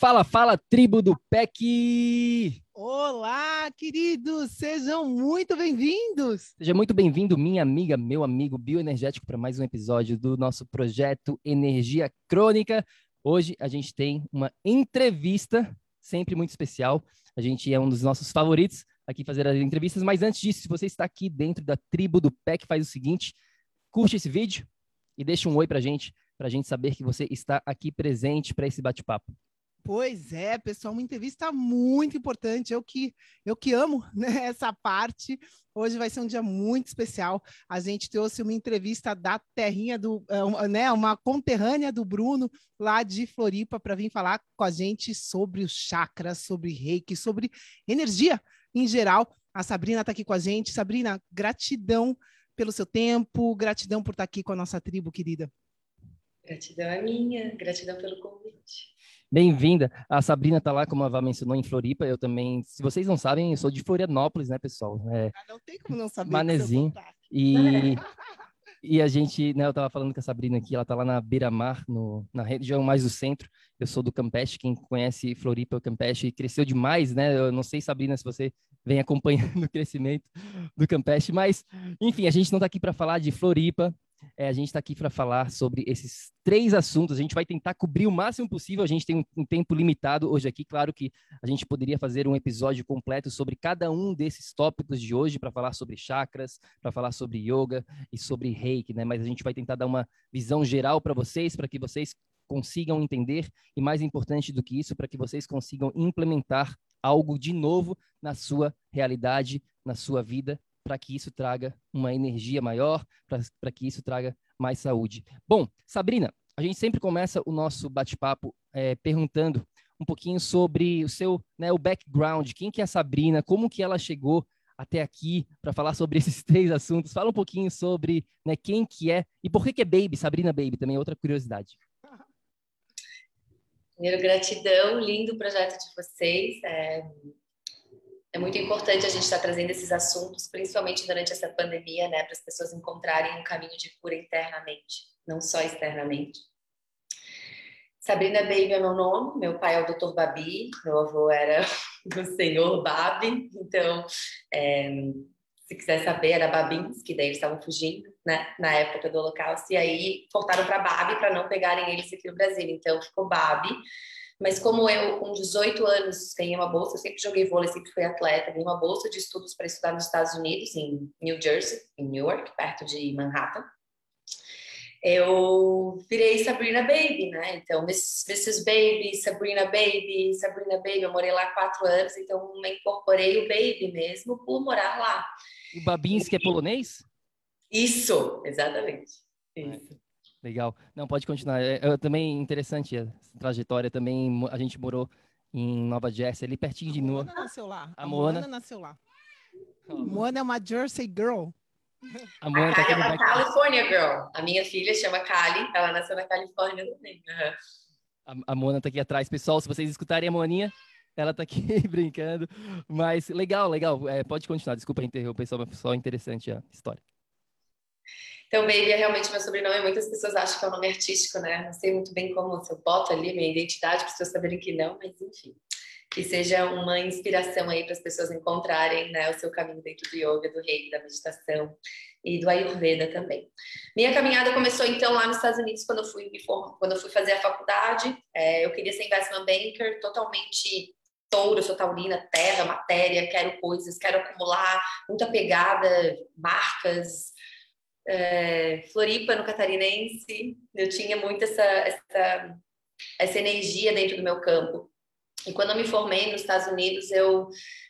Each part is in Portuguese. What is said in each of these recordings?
Fala, fala, tribo do PEC! Olá, queridos! Sejam muito bem-vindos! Seja muito bem-vindo, minha amiga, meu amigo bioenergético, para mais um episódio do nosso projeto Energia Crônica. Hoje a gente tem uma entrevista sempre muito especial. A gente é um dos nossos favoritos aqui fazer as entrevistas, mas antes disso, se você está aqui dentro da tribo do PEC, faz o seguinte: curte esse vídeo e deixa um oi para a gente, para a gente saber que você está aqui presente para esse bate-papo. Pois é, pessoal, uma entrevista muito importante. Eu que eu que amo né, essa parte. Hoje vai ser um dia muito especial. A gente trouxe uma entrevista da terrinha do, né, uma conterrânea do Bruno lá de Floripa para vir falar com a gente sobre os chakras, sobre reiki, sobre energia em geral. A Sabrina está aqui com a gente. Sabrina, gratidão pelo seu tempo, gratidão por estar tá aqui com a nossa tribo querida. Gratidão é minha, gratidão pelo convite. Bem-vinda. A Sabrina está lá, como a Vá mencionou, em Floripa. Eu também, se vocês não sabem, eu sou de Florianópolis, né, pessoal? É, ah, não tem como não saber. Manezinho. E, e a gente, né, eu estava falando com a Sabrina aqui, ela está lá na Beira-Mar, na região mais do centro. Eu sou do Campeche, quem conhece Floripa, o Campeche cresceu demais, né? Eu não sei, Sabrina, se você vem acompanhando o crescimento do Campeche, mas, enfim, a gente não está aqui para falar de Floripa, é, a gente está aqui para falar sobre esses três assuntos. A gente vai tentar cobrir o máximo possível. A gente tem um, um, tempo limitado hoje aqui. Claro que a gente poderia fazer um episódio completo sobre cada um desses tópicos de hoje para falar sobre chakras, para falar sobre yoga e sobre reiki, né? Mas a gente vai tentar dar uma visão geral para vocês, para que vocês consigam entender e mais importante do que isso, para que vocês consigam implementar algo de novo na sua realidade, na sua vida para que isso traga uma energia maior, para que isso traga mais saúde. Bom, Sabrina, a gente sempre começa o nosso bate-papo é, perguntando um pouquinho sobre o seu, né, o background, quem que é a Sabrina, como que ela chegou até aqui para falar sobre esses três assuntos. Fala um pouquinho sobre né, quem que é e por que que é Baby, Sabrina Baby, também é outra curiosidade. Primeiro, gratidão, lindo projeto de vocês. É, muito importante a gente estar trazendo esses assuntos, principalmente durante essa pandemia, né, para as pessoas encontrarem um caminho de cura internamente, não só externamente. Sabrina Baby é meu nome, meu pai é o Dr. Babi, meu avô era o senhor Babi, então, é, se quiser saber, era Babins, que daí eles estavam fugindo, né, na época do Holocausto, e aí voltaram para Babi para não pegarem eles aqui no Brasil, então ficou Babi, mas como eu, com 18 anos, ganhei uma bolsa, eu sempre joguei vôlei, sempre fui atleta, ganhei uma bolsa de estudos para estudar nos Estados Unidos, em New Jersey, em Newark, perto de Manhattan. Eu virei Sabrina Baby, né? Então, Mrs. Baby, Sabrina Baby, Sabrina Baby. Eu morei lá quatro anos, então me incorporei o Baby mesmo por morar lá. O Babinski é polonês? Isso, exatamente. Isso. Legal. Não, pode continuar. É, é também interessante a trajetória. Também a gente morou em Nova Jersey, ali pertinho de Newark. Moana nasceu lá. A, a Moana... Moana nasceu lá. Moana é uma Jersey girl. A Moana tá aqui é uma California girl. A minha filha chama Cali, ela nasceu na Califórnia também. Uhum. A, a Moana tá aqui atrás. Pessoal, se vocês escutarem a Moaninha, ela tá aqui brincando. Mas legal, legal. É, pode continuar. Desculpa interromper, pessoal, mas só interessante a história. Então, Baby é realmente meu sobrenome. Muitas pessoas acham que é um nome artístico, né? Não sei muito bem como se eu boto ali minha identidade para as pessoas saberem que não, mas enfim. Que seja uma inspiração aí para as pessoas encontrarem né, o seu caminho dentro do yoga, do reiki, da meditação e do Ayurveda também. Minha caminhada começou então lá nos Estados Unidos quando eu fui quando eu fui fazer a faculdade. É, eu queria ser investment banker, totalmente touro, sou taurina, terra, matéria, quero coisas, quero acumular, muita pegada, marcas, é, Floripa, no Catarinense, eu tinha muito essa, essa, essa energia dentro do meu campo. E quando eu me formei nos Estados Unidos, eu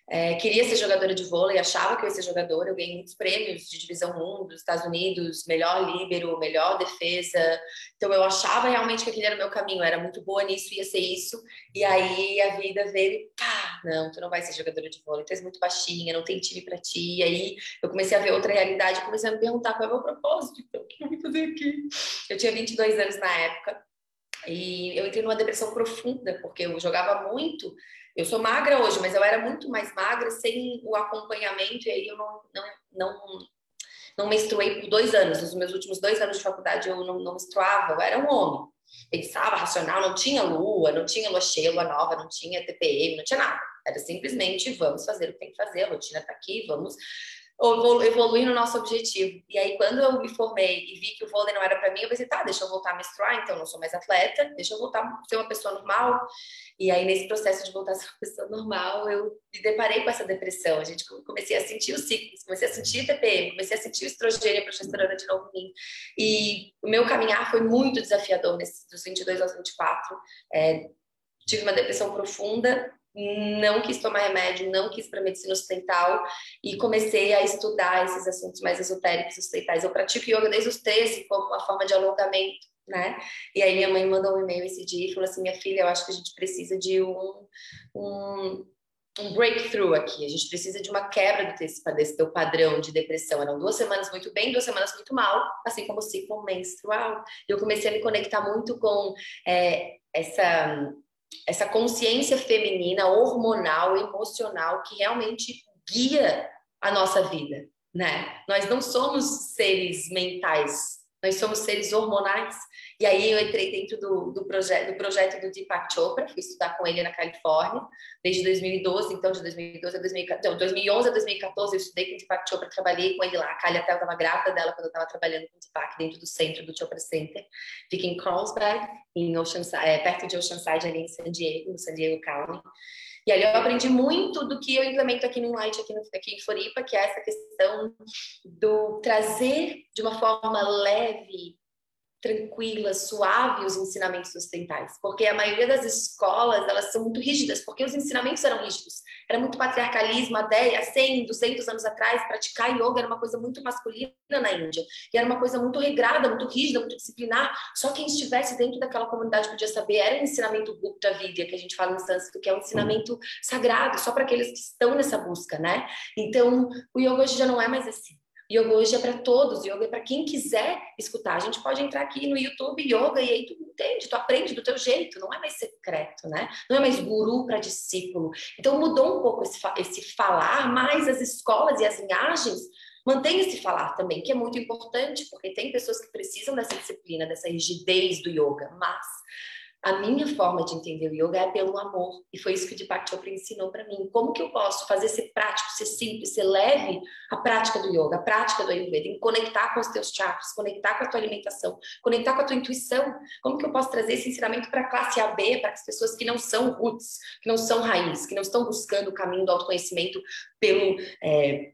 é, queria ser jogadora de vôlei, achava que eu ia ser jogadora. Eu ganhei muitos prêmios de divisão 1 dos Estados Unidos, melhor líbero, melhor defesa. Então eu achava realmente que aquele era o meu caminho, eu era muito boa nisso, ia ser isso. E aí a vida veio e pá, não, tu não vai ser jogadora de vôlei, tu és muito baixinha, não tem time para ti. E aí eu comecei a ver outra realidade, comecei a me perguntar qual é o meu propósito, então, o que eu vim fazer aqui? Eu tinha 22 anos na época. E eu entrei numa depressão profunda, porque eu jogava muito eu sou magra hoje, mas eu era muito mais magra sem o acompanhamento, e aí eu não, não, não, não menstruei por dois anos. Nos meus últimos dois anos de faculdade eu não, não menstruava, eu era um homem. Pensava racional, não tinha lua, não tinha lua cheia, lua nova, não tinha TPM, não tinha nada. Era simplesmente vamos fazer o que tem que fazer, a rotina tá aqui, vamos evoluir no nosso objetivo. E aí, quando eu me formei e vi que o vôlei não era para mim, eu pensei, tá, deixa eu voltar a menstruar, então não sou mais atleta, deixa eu voltar a ser uma pessoa normal. E aí, nesse processo de voltar a ser uma pessoa normal, eu me deparei com essa depressão. A gente comecei a sentir os ciclos, comecei a sentir TPM, comecei a sentir o estrogênio e progesterona de novo em mim. E o meu caminhar foi muito desafiador nesses dos 22 aos 24. É, tive uma depressão profunda, não quis tomar remédio, não quis para medicina ocidental e comecei a estudar esses assuntos mais esotéricos ocidentais. Eu pratico yoga desde os 13 como uma forma de alongamento, né? E aí minha mãe mandou um e-mail esse dia e falou assim: minha filha, eu acho que a gente precisa de um, um, um breakthrough aqui, a gente precisa de uma quebra desse, desse teu padrão de depressão. Eram duas semanas muito bem, duas semanas muito mal, assim como o ciclo menstrual. E eu comecei a me conectar muito com é, essa essa consciência feminina, hormonal, emocional, que realmente guia a nossa vida, né? Nós não somos seres mentais, nós somos seres hormonais. E aí eu entrei dentro do, do, proje do projeto do Deepak Chopra, fui estudar com ele na Califórnia, desde 2012, então de 2012 a 2014, 2011 a 2014 eu estudei com o Deepak Chopra, trabalhei com ele lá. A Kali até estava grávida dela quando eu estava trabalhando com o Deepak dentro do centro do Chopra Center. Fica em Carlsbad, em Oceanside, é, perto de Oceanside, ali em San Diego, no San Diego County. E ali eu aprendi muito do que eu implemento aqui no Light, aqui, no, aqui em Floripa, que é essa questão do trazer de uma forma leve, tranquila, suave os ensinamentos ocidentais, porque a maioria das escolas elas são muito rígidas, porque os ensinamentos eram rígidos. Era muito patriarcalismo até 100, 200 anos atrás, praticar yoga era uma coisa muito masculina na Índia, e era uma coisa muito regrada, muito rígida, muito disciplinar. Só quem estivesse dentro daquela comunidade podia saber. Era o ensinamento Gupta Vidya, que a gente fala em sânscrito, que é um ensinamento sagrado, só para aqueles que estão nessa busca, né? Então, o yoga hoje já não é mais assim. Yoga hoje é para todos, yoga é para quem quiser escutar. A gente pode entrar aqui no YouTube yoga e aí tu entende, tu aprende do teu jeito, não é mais secreto, né? Não é mais guru para discípulo. Então mudou um pouco esse, esse falar, mas as escolas e as linhagens mantêm esse falar também, que é muito importante, porque tem pessoas que precisam dessa disciplina, dessa rigidez do yoga, mas a minha forma de entender o yoga é pelo amor. E foi isso que o Deepak Chopra ensinou para mim. Como que eu posso fazer ser prático, ser simples, ser leve a prática do yoga, a prática do Ayurveda, em conectar com os teus chakras, conectar com a tua alimentação, conectar com a tua intuição. Como que eu posso trazer esse ensinamento para a classe AB, para as pessoas que não são roots, que não são raiz, que não estão buscando o caminho do autoconhecimento pelo... É,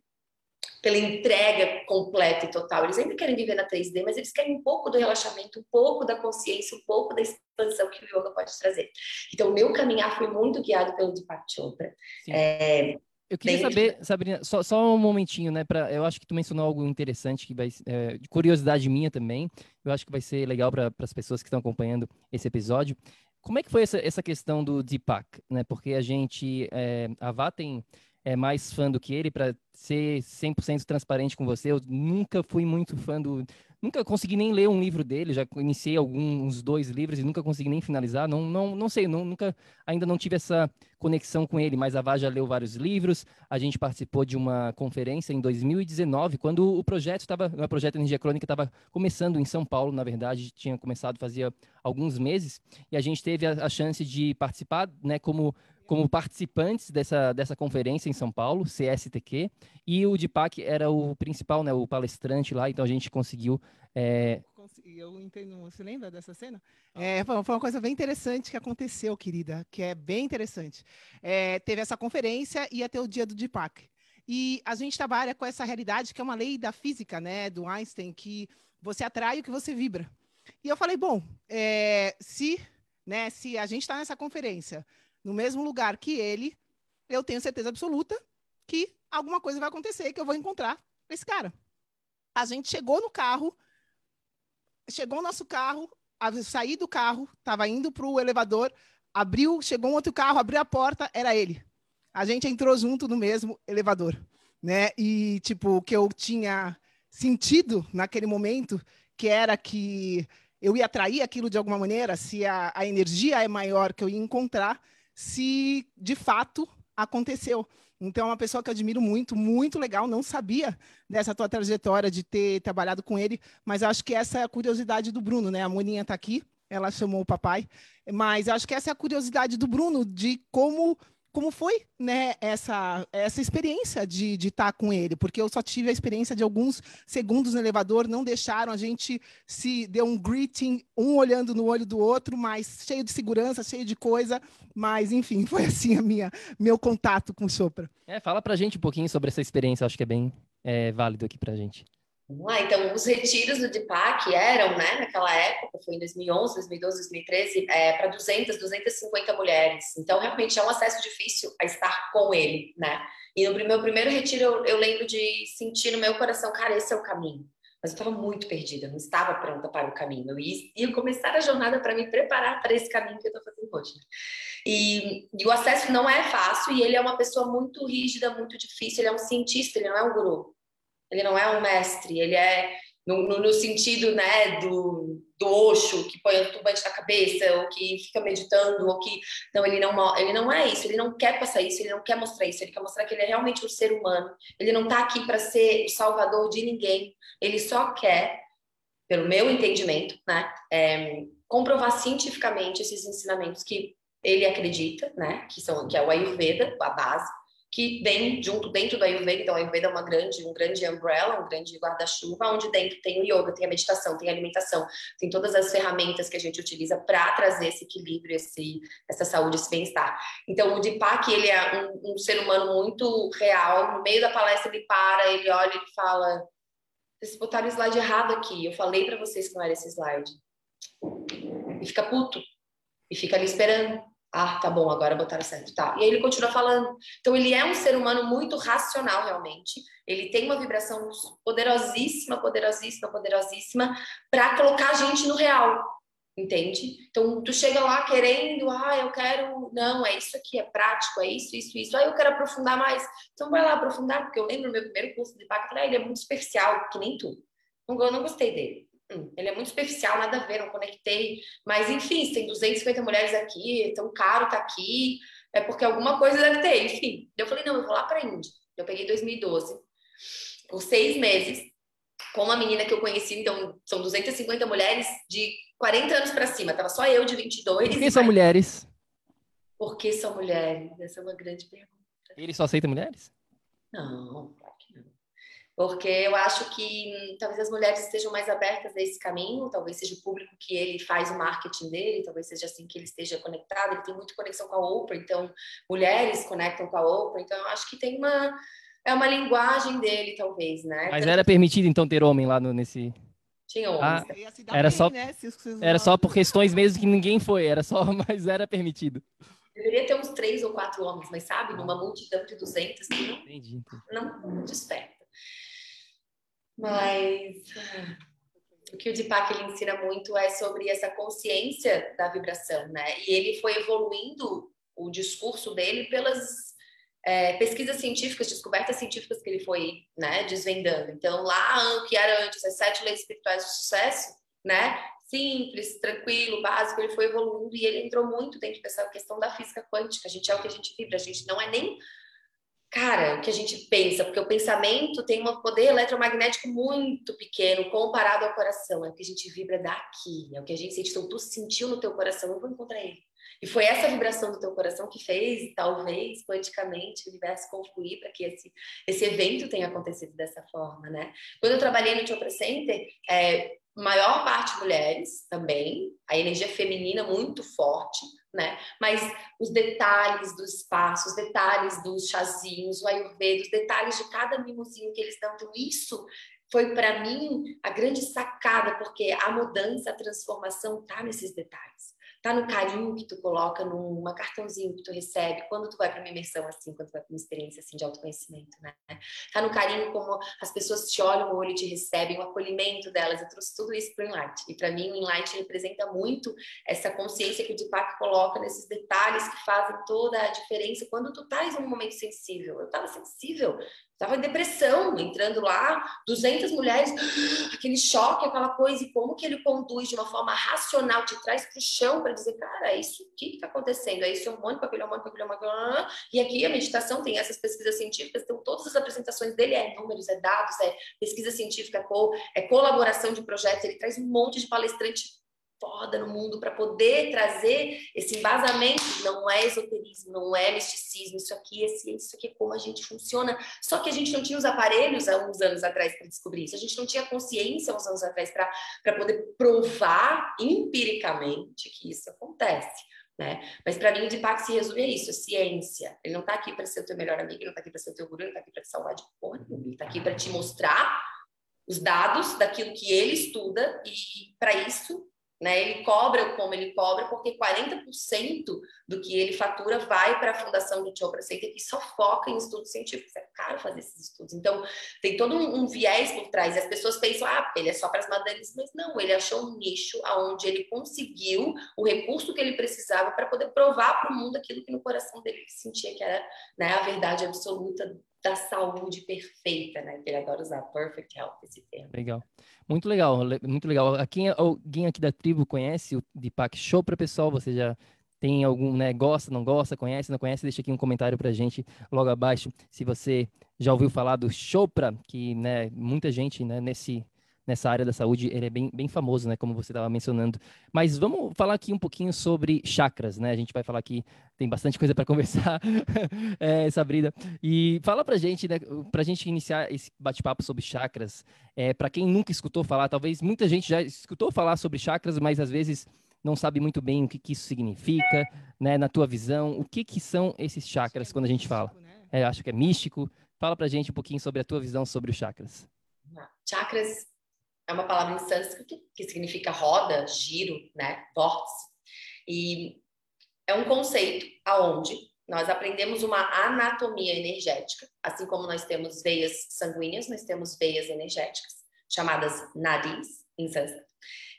pela entrega completa e total. Eles ainda querem viver na 3D, mas eles querem um pouco do relaxamento, um pouco da consciência, um pouco da expansão que o yoga pode trazer. Então, meu caminhar foi muito guiado pelo Deepak Chopra. É, eu queria saber, Sabrina, só, só, um momentinho, né? Pra, eu acho que tu mencionou algo interessante, que vai, é, de curiosidade minha também. Eu acho que vai ser legal para as pessoas que estão acompanhando esse episódio. Como é que foi essa, essa questão do Deepak, né? Porque a gente, é, a Vá tem é mais fã do que ele, para ser 100% transparente com você. Eu nunca fui muito fã do, nunca consegui nem ler um livro dele, já iniciei alguns dois livros e nunca consegui nem finalizar. Não, não, não sei, não, nunca, ainda não tive essa conexão com ele, mas a Vá já leu vários livros. A gente participou de uma conferência em 2019, quando o projeto estava, o projeto Energia Crônica estava começando em São Paulo, na verdade, tinha começado fazia alguns meses, e a gente teve a, a chance de participar, né, como como participantes dessa, dessa conferência em São Paulo, CSTQ, e o Dipac era o principal, né, o palestrante lá, então a gente conseguiu... É... Eu entendo, você lembra dessa cena? É, foi uma coisa bem interessante que aconteceu, querida, que é bem interessante. É, teve essa conferência e ia ter o dia do Dipac. E a gente trabalha com essa realidade que é uma lei da física, né, do Einstein, que você atrai o que você vibra. E eu falei, bom, é, se, né, se a gente está nessa conferência no mesmo lugar que ele, eu tenho certeza absoluta que alguma coisa vai acontecer, que eu vou encontrar esse cara. A gente chegou no carro, chegou o nosso carro, saí do carro, estava indo para o elevador, abriu, chegou um outro carro, abriu a porta, era ele. A gente entrou junto no mesmo elevador, né? E tipo o que eu tinha sentido naquele momento, que era que eu ia atrair aquilo de alguma maneira, se a, a energia é maior que eu ia encontrar, se de fato aconteceu. Então, é uma pessoa que eu admiro muito, muito legal. Não sabia dessa tua trajetória de ter trabalhado com ele, mas acho que essa é a curiosidade do Bruno, né? A Moninha está aqui, ela chamou o papai, mas acho que essa é a curiosidade do Bruno de como como foi né, essa, essa experiência de estar tá com ele, porque eu só tive a experiência de alguns segundos no elevador, não deixaram, a gente se deu um greeting, um olhando no olho do outro, mas cheio de segurança, cheio de coisa, mas enfim, foi assim a minha meu contato com o Sopra. É, fala pra gente um pouquinho sobre essa experiência, acho que é bem é, válido aqui pra gente. Vamos lá, então, os retiros do DIPAC eram, né, naquela época, foi em 2011, 2012, 2013, é, para 200, 250 mulheres. Então, realmente é um acesso difícil a estar com ele, né? E no meu primeiro retiro, eu, eu lembro de sentir no meu coração, cara, esse é o caminho. Mas eu estava muito perdida, não estava pronta para o caminho. Eu ia, ia começar a jornada para me preparar para esse caminho que eu estou fazendo hoje. Né? E, e o acesso não é fácil, e ele é uma pessoa muito rígida, muito difícil, ele é um cientista, ele não é um guru. Ele não é um mestre, ele é no, no, no sentido né, do, do Osho, que põe o turbante na cabeça, ou que fica meditando, ou que. Não, ele não, ele não é isso, ele não quer passar isso, ele não quer mostrar isso, ele quer mostrar que ele é realmente um ser humano. Ele não está aqui para ser o salvador de ninguém, ele só quer, pelo meu entendimento, né, é, comprovar cientificamente esses ensinamentos que ele acredita, né, que, são, que é o Ayurveda, a base que vem junto dentro do Ayurveda. Então, o Ayurveda é uma grande, um grande umbrella, um grande guarda-chuva, onde dentro tem o yoga, tem a meditação, tem a alimentação, tem todas as ferramentas que a gente utiliza para trazer esse equilíbrio, esse, essa saúde, esse bem-estar. Então, o Deepak, ele é um, um, ser humano muito real. No meio da palestra, ele para, ele olha e fala: vocês botaram o slide errado aqui. Eu falei para vocês que não era esse slide. E fica puto. E fica ali esperando. Ah, tá bom, agora botaram certo, tá. E aí ele continua falando. Então ele é um ser humano muito racional realmente. Ele tem uma vibração poderosíssima, poderosíssima, poderosíssima para colocar a gente no real, entende? Então tu chega lá querendo, ah, eu quero, não, é isso aqui, é prático, é isso, isso, isso. Ah, eu quero aprofundar mais. Então vai lá aprofundar, porque eu lembro meu primeiro curso de pacto, ele é muito especial, que nem tu. Não, eu não gostei dele. Hum, ele é muito superficial, nada a ver, não conectei. Mas, enfim, se tem 250 mulheres aqui, é tão caro tá aqui, é porque alguma coisa deve ter, enfim. Eu falei, não, eu vou lá para a Índia. Eu peguei 2012, por seis meses, com uma menina que eu conheci, então, são 250 mulheres de 40 anos para cima. Tava só eu de 22. Por que são mulheres? Por que são mulheres? Essa é uma grande pergunta. Ele só aceita mulheres? Não, porque eu acho que hum, talvez as mulheres estejam mais abertas a esse caminho, talvez seja o público que ele faz o marketing dele, talvez seja assim que ele esteja conectado, ele tem muita conexão com a Oprah, então mulheres conectam com a Oprah, então eu acho que tem uma é uma linguagem dele talvez, né? Mas era permitido então ter homem lá no, nesse tinha homens. Ah, era só né? era só por questões mesmo que ninguém foi, era só, mas era permitido. Deveria ter uns três ou quatro homens, mas sabe, numa multidão de 200 que não, entendi, não desperta. Mas o que o Deepak ele ensina muito é sobre essa consciência da vibração, né? E ele foi evoluindo o discurso dele pelas é, pesquisas científicas, descobertas científicas que ele foi né, desvendando. Então, lá, o que era antes, as sete leis espirituais de sucesso, né? Simples, tranquilo, básico, ele foi evoluindo e ele entrou muito dentro dessa questão da física quântica. A gente é o que a gente vibra, a gente não é nem cara, o que a gente pensa, porque o pensamento tem um poder eletromagnético muito pequeno comparado ao coração, é o que a gente vibra daqui, é o que a gente sente, então tu sentiu no teu coração, eu vou encontrar ele. E foi essa vibração do teu coração que fez, talvez, quanticamente, o universo confluir para que esse, esse evento tenha acontecido dessa forma, né? Quando eu trabalhei no Chopra Center, é, maior parte mulheres também, a energia feminina muito forte, né? Mas os detalhes do espaço, os detalhes dos chazinhos, o ayurveda, os detalhes de cada mimozinho que eles dão, então isso foi para mim a grande sacada, porque a mudança, a transformação está nesses detalhes tá no carinho que tu coloca numa cartãozinho que tu recebe quando tu vai para uma imersão assim, quando tu vai para uma experiência assim de autoconhecimento, né? Tá no carinho como as pessoas te olham no olho te recebem, o acolhimento delas. Eu trouxe tudo isso para o Inlight. E para mim o Inlight representa muito essa consciência que o Deepak coloca nesses detalhes que fazem toda a diferença quando tu estás em um momento sensível. Eu estava sensível, Estava em depressão, entrando lá, 200 mulheres, aquele choque, aquela coisa, e como que ele conduz de uma forma racional, te traz para o chão para dizer, cara, é isso que está acontecendo, é esse hormônio, aquele hormônio, aquele hormônio, e aqui a meditação tem essas pesquisas científicas, então todas as apresentações dele é números, é dados, é pesquisa científica, é colaboração de projetos, ele traz um monte de palestrante foda no mundo para poder trazer esse embasamento. Não é esoterismo, não é misticismo, isso aqui é ciência, isso aqui é como a gente funciona. Só que a gente não tinha os aparelhos há uns anos atrás para descobrir isso, a gente não tinha consciência há uns anos atrás para poder provar empiricamente que isso acontece. Né? Mas para mim o Deepak se resume a isso, a ciência. Ele não está aqui para ser o teu melhor amigo, ele não está aqui para ser o teu guru, ele não está aqui para te salvar de porra ele está aqui para te mostrar os dados daquilo que ele estuda e para isso né? Ele cobra como ele cobra, porque 40% do que ele fatura vai para a fundação do Chopra Center, que só foca em estudos científicos. É caro fazer esses estudos. Então, tem todo um, um viés por trás. E as pessoas pensam, ah, ele é só para as madeiras, mas não, ele achou um nicho onde ele conseguiu o recurso que ele precisava para poder provar para o mundo aquilo que no coração dele ele sentia que era né, a verdade absoluta da saúde perfeita, né? Que ele adora usar perfect health esse termo. Legal. Muito legal, muito legal. Aqui, alguém aqui da tribo conhece o Deepak Chopra, pessoal? Você já tem algum, né? Gosta, não gosta, conhece, não conhece? Deixa aqui um comentário pra gente logo abaixo. Se você já ouviu falar do Chopra, que, né, muita gente, né, nesse nessa área da saúde, ele é bem, bem famoso, né, como você estava mencionando. Mas vamos falar aqui um pouquinho sobre chakras, né? A gente vai falar aqui, tem bastante coisa para conversar, é, Sabrina. E fala para gente, né, para a gente iniciar esse bate-papo sobre chakras, é, para quem nunca escutou falar, talvez muita gente já escutou falar sobre chakras, mas às vezes não sabe muito bem o que, que isso significa, né, na tua visão, o que, que são esses chakras quando a gente fala? Né? É, acho que é místico. Fala para gente um pouquinho sobre a tua visão sobre os chakras. Chakras é uma palavra em sânscrito que significa roda, giro, né, vórtice. E é um conceito aonde nós aprendemos uma anatomia energética, assim como nós temos veias sanguíneas, nós temos veias energéticas, chamadas nadis em sânscrito.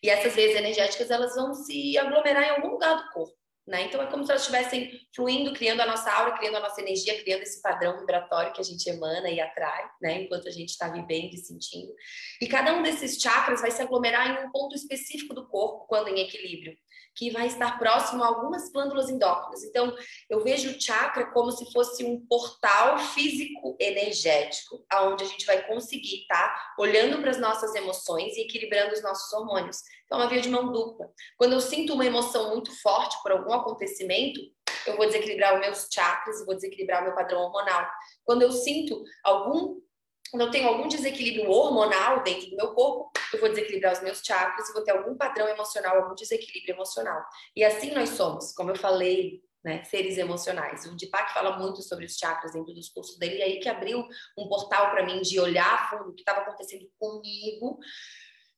E essas veias energéticas, elas vão se aglomerar em algum lugar do corpo. Né? Então é como se elas estivessem fluindo, criando a nossa aura, criando a nossa energia, criando esse padrão vibratório que a gente emana e atrai, né? enquanto a gente está vivendo e sentindo. E cada um desses chakras vai se aglomerar em um ponto específico do corpo quando em equilíbrio que vai estar próximo a algumas glândulas endócrinas. Então, eu vejo o chakra como se fosse um portal físico energético, aonde a gente vai conseguir estar tá? olhando para as nossas emoções e equilibrando os nossos hormônios. Então, é uma via de mão dupla. Quando eu sinto uma emoção muito forte por algum acontecimento, eu vou desequilibrar os meus chakras vou desequilibrar o meu padrão hormonal. Quando eu sinto algum quando eu tenho algum desequilíbrio hormonal dentro do meu corpo, eu vou desequilibrar os meus chakras vou ter algum padrão emocional, algum desequilíbrio emocional. E assim nós somos, como eu falei, né, seres emocionais. O Deepak fala muito sobre os chakras dentro dos cursos dele, e aí que abriu um portal para mim de olhar o que estava acontecendo comigo,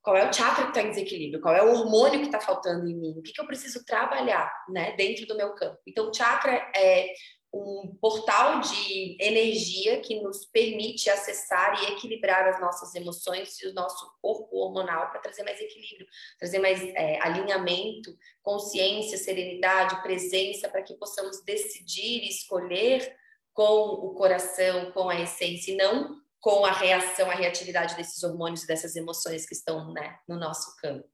qual é o chakra que está em desequilíbrio, qual é o hormônio que está faltando em mim, o que, que eu preciso trabalhar né, dentro do meu campo. Então, o chakra é um portal de energia que nos permite acessar e equilibrar as nossas emoções e o nosso corpo hormonal para trazer mais equilíbrio, trazer mais é, alinhamento, consciência, serenidade, presença, para que possamos decidir e escolher com o coração, com a essência, e não com a reação, a reatividade desses hormônios e dessas emoções que estão né, no nosso campo.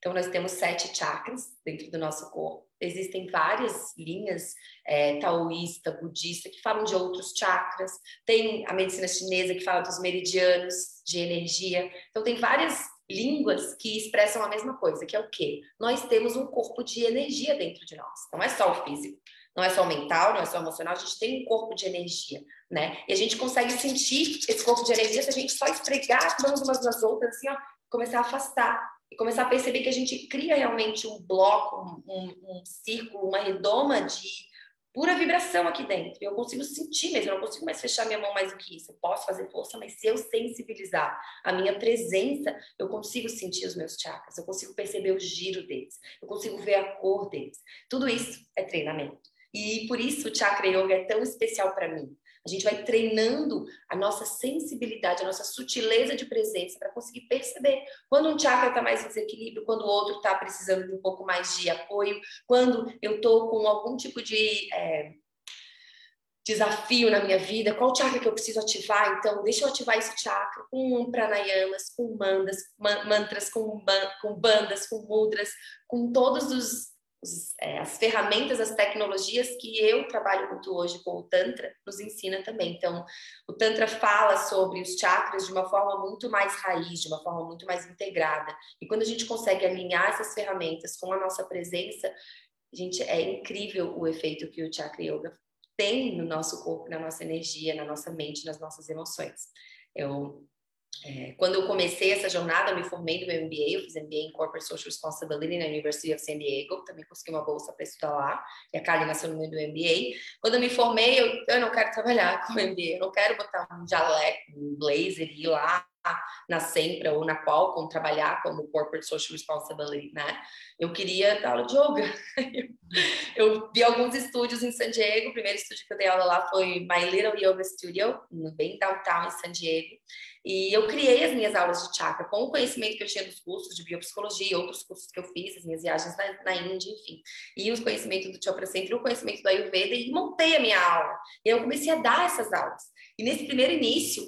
Então, nós temos sete chakras dentro do nosso corpo. Existem várias linhas é, taoísta, budista, que falam de outros chakras. Tem a medicina chinesa que fala dos meridianos de energia. Então, tem várias línguas que expressam a mesma coisa, que é o quê? Nós temos um corpo de energia dentro de nós. Não é só o físico, não é só o mental, não é só o emocional, a gente tem um corpo de energia, né? E a gente consegue sentir esse corpo de energia se a gente só esfregar as mãos umas nas outras, assim, ó, começar a afastar e começar a perceber que a gente cria realmente um bloco, um, um, círculo, uma redoma de pura vibração aqui dentro. Eu consigo sentir mesmo, eu não consigo mais fechar minha mão mais do que isso. Eu posso fazer força, mas se eu sensibilizar a minha presença, eu consigo sentir os meus chakras, eu consigo perceber o giro deles, eu consigo ver a cor deles. Tudo isso é treinamento. E por isso o chakra yoga é tão especial para mim. A gente vai treinando a nossa sensibilidade, a nossa sutileza de presença para conseguir perceber quando um chakra está mais em desequilíbrio, quando o outro está precisando de um pouco mais de apoio, quando eu estou com algum tipo de é, desafio na minha vida, qual chakra que eu preciso ativar? Então, deixa eu ativar esse chakra com pranayamas, com mandas, mantras, com, com bandas, com mudras, com todos os os, é, as ferramentas, as tecnologias que eu trabalho muito hoje com o Tantra nos ensina também. Então, o Tantra fala sobre os chakras de uma forma muito mais raiz, de uma forma muito mais integrada. E quando a gente consegue alinhar essas ferramentas com a nossa presença, gente, é incrível o efeito que o Chakra Yoga tem no nosso corpo, na nossa energia, na nossa mente, nas nossas emoções. Eu é, quando eu comecei essa jornada, eu me formei no meu MBA, eu fiz MBA em Corporate Social Responsibility na University of San Diego, também consegui uma bolsa para estudar lá, e a Kali nasceu no meio do MBA. Quando eu me formei, eu, eu não quero trabalhar com MBA, eu não quero botar um jaleco, um blazer e ir lá na Sempra ou na Qualcomm trabalhar como Corporate Social Responsibility, né? Eu queria dar aula de yoga. eu vi alguns estúdios em San Diego, o primeiro estúdio que eu dei aula lá foi My Little Yoga Studio, bem downtown em San Diego. E eu criei as minhas aulas de chakra com o conhecimento que eu tinha dos cursos de biopsicologia, outros cursos que eu fiz, as minhas viagens na, na Índia, enfim. E os conhecimentos do Chopra Center, o conhecimento do Ayurveda, e montei a minha aula. E eu comecei a dar essas aulas. E nesse primeiro início,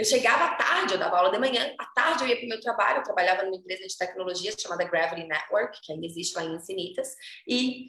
eu chegava à tarde, eu dava aula de manhã, à tarde eu ia para o meu trabalho, eu trabalhava numa empresa de tecnologia chamada Gravity Network, que ainda existe lá em Encinitas, e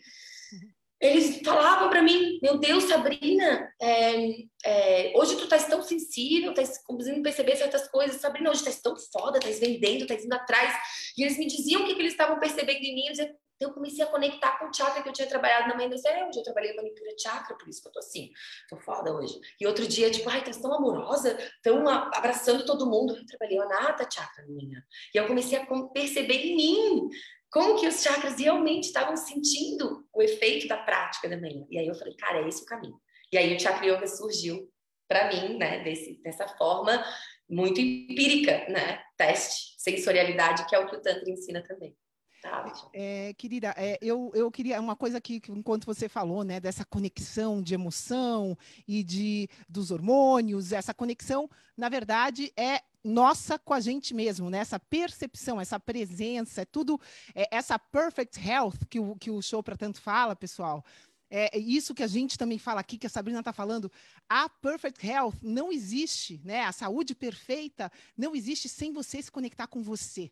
eles falavam para mim, meu Deus, Sabrina, é, é, hoje tu estás tão sensível, estás conseguindo perceber certas coisas, Sabrina, hoje estás tão foda, estás vendendo, estás indo atrás, e eles me diziam o que, que eles estavam percebendo em mim, eu dizia, então eu comecei a conectar com o chakra que eu tinha trabalhado na manhã céu. Hoje eu trabalhei manicura chakra, por isso que eu tô assim, tô foda hoje. E outro dia, tipo, ai, tá tão amorosa, tão abraçando todo mundo. Eu trabalhei o anata chakra menina. E eu comecei a perceber em mim como que os chakras realmente estavam sentindo o efeito da prática da manhã. E aí eu falei, cara, é esse o caminho. E aí o chakra yoga surgiu para mim, né, desse, dessa forma muito empírica, né, teste, sensorialidade, que é o que o Tantra ensina também. Tá, é, querida, é, eu, eu queria uma coisa que, enquanto você falou, né, dessa conexão de emoção e de dos hormônios, essa conexão, na verdade, é nossa com a gente mesmo, né? Essa percepção, essa presença, é tudo, é, essa perfect health que o, que o Chopra tanto fala, pessoal. É, é isso que a gente também fala aqui, que a Sabrina está falando. A perfect health não existe, né? A saúde perfeita não existe sem você se conectar com você.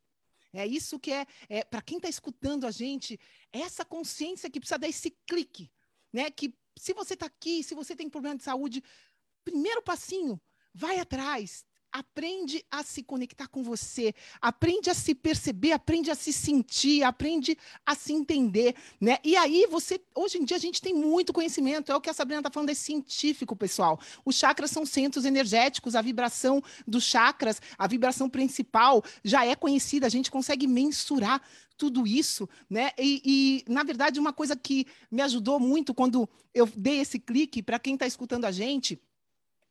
É isso que é, é para quem está escutando a gente, essa consciência que precisa dar esse clique, né? Que se você está aqui, se você tem problema de saúde, primeiro passinho, vai atrás, aprende a se conectar com você, aprende a se perceber, aprende a se sentir, aprende a se entender, né? E aí você, hoje em dia a gente tem muito conhecimento, é o que a Sabrina está falando, é científico, pessoal. Os chakras são centros energéticos, a vibração dos chakras, a vibração principal já é conhecida, a gente consegue mensurar tudo isso, né? E, e, na verdade, uma coisa que me ajudou muito quando eu dei esse clique para quem está escutando a gente,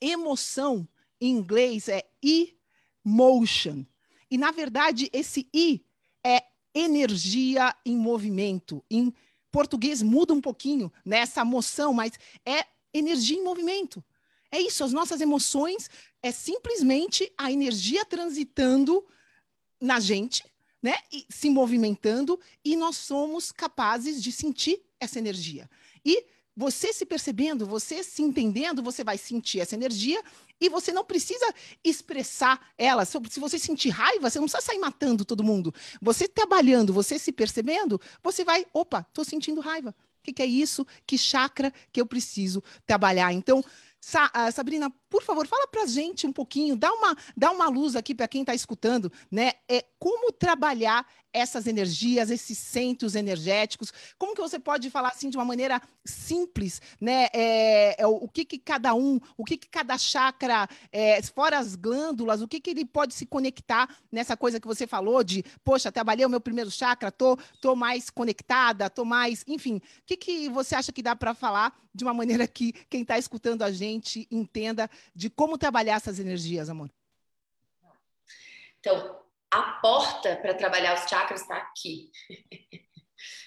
emoção em inglês é emotion. E, na verdade, esse I é energia em movimento. Em português muda um pouquinho nessa né, moção, mas é energia em movimento. É isso, as nossas emoções é simplesmente a energia transitando na gente, né? E se movimentando, e nós somos capazes de sentir essa energia. E você se percebendo, você se entendendo, você vai sentir essa energia e você não precisa expressar ela. Se você sentir raiva, você não precisa sair matando todo mundo. Você trabalhando, você se percebendo, você vai, opa, estou sentindo raiva. O que, que é isso? Que chakra que eu preciso trabalhar? Então, Sa uh, Sabrina, por favor, fala para gente um pouquinho, dá uma, dá uma luz aqui para quem está escutando, né? É, como trabalhar essas energias, esses centros energéticos? Como que você pode falar assim de uma maneira simples, né? É, é o, o, que, que cada um, o que, que cada chakra, é, fora as glândulas, o que, que ele pode se conectar nessa coisa que você falou de, poxa, trabalhei o meu primeiro chakra, tô, tô mais conectada, tô mais, enfim, o que, que você acha que dá para falar de uma maneira que quem está escutando a gente entenda de como trabalhar essas energias, amor? Então, a porta para trabalhar os chakras está aqui.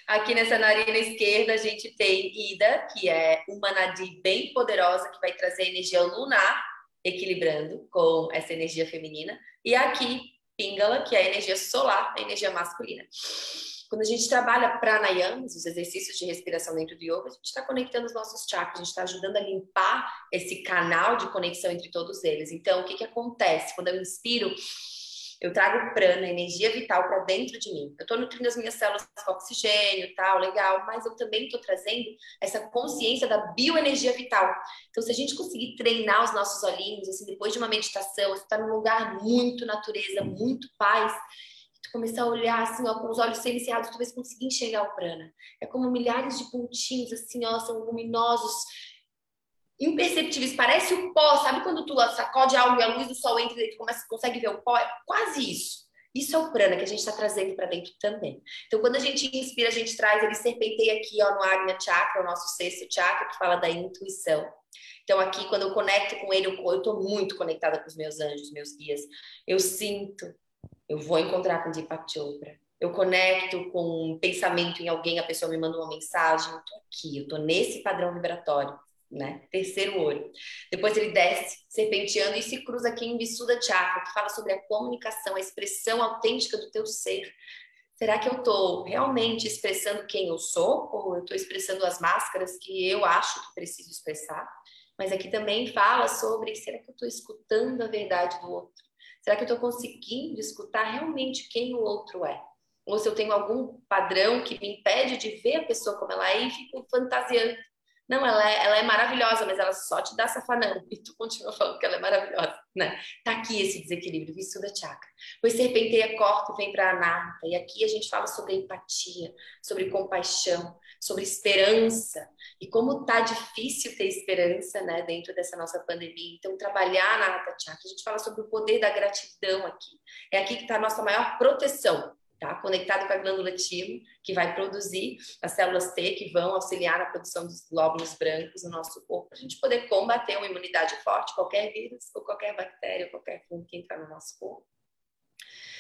Aqui nessa narina esquerda a gente tem Ida, que é uma nadi bem poderosa que vai trazer energia lunar, equilibrando com essa energia feminina. E aqui Pingala, que é a energia solar, a energia masculina. Quando a gente trabalha pranayamas, os exercícios de respiração dentro do yoga, a gente está conectando os nossos chakras, a gente está ajudando a limpar esse canal de conexão entre todos eles. Então, o que, que acontece? Quando eu inspiro, eu trago prana, energia vital para dentro de mim. Eu estou nutrindo as minhas células com oxigênio, tal, legal, mas eu também estou trazendo essa consciência da bioenergia vital. Então, se a gente conseguir treinar os nossos olhinhos, assim, depois de uma meditação, você está num lugar muito natureza, muito paz, começar a olhar assim, ó, com os olhos tu vai conseguir enxergar o prana. É como milhares de pontinhos, assim, ó, são luminosos, imperceptíveis, parece o pó, sabe quando tu sacode algo e a luz do sol entra e tu começa, consegue ver o pó? É quase isso. Isso é o prana que a gente está trazendo para dentro também. Então, quando a gente inspira, a gente traz, ele serpenteia aqui ó, no Agnya Chakra, o nosso sexto chakra, que fala da intuição. Então, aqui, quando eu conecto com ele, eu estou muito conectada com os meus anjos, meus guias. Eu sinto, eu vou encontrar com Deepak Chopra. Eu conecto com um pensamento em alguém, a pessoa me manda uma mensagem, eu estou aqui, eu estou nesse padrão vibratório né? Terceiro olho. Depois ele desce, serpenteando e se cruza aqui em Vissuddha Chakra, que fala sobre a comunicação, a expressão autêntica do teu ser. Será que eu estou realmente expressando quem eu sou ou eu estou expressando as máscaras que eu acho que preciso expressar? Mas aqui também fala sobre será que eu estou escutando a verdade do outro? Será que eu estou conseguindo escutar realmente quem o outro é? Ou se eu tenho algum padrão que me impede de ver a pessoa como ela é e fico fantasiando não, ela é, ela é maravilhosa, mas ela só te dá safanão. E tu continua falando que ela é maravilhosa, né? Tá aqui esse desequilíbrio, visto da chakra. Pois serpenteia, corta e vem para a anarta. E aqui a gente fala sobre empatia, sobre compaixão, sobre esperança. E como tá difícil ter esperança, né, dentro dessa nossa pandemia. Então, trabalhar na Anahata Chakra, a gente fala sobre o poder da gratidão aqui. É aqui que está a nossa maior proteção tá? Conectado com a glândula timo, que vai produzir as células T, que vão auxiliar na produção dos glóbulos brancos no nosso corpo, para a gente poder combater uma imunidade forte, qualquer vírus ou qualquer bactéria, ou qualquer fungo que entrar no nosso corpo.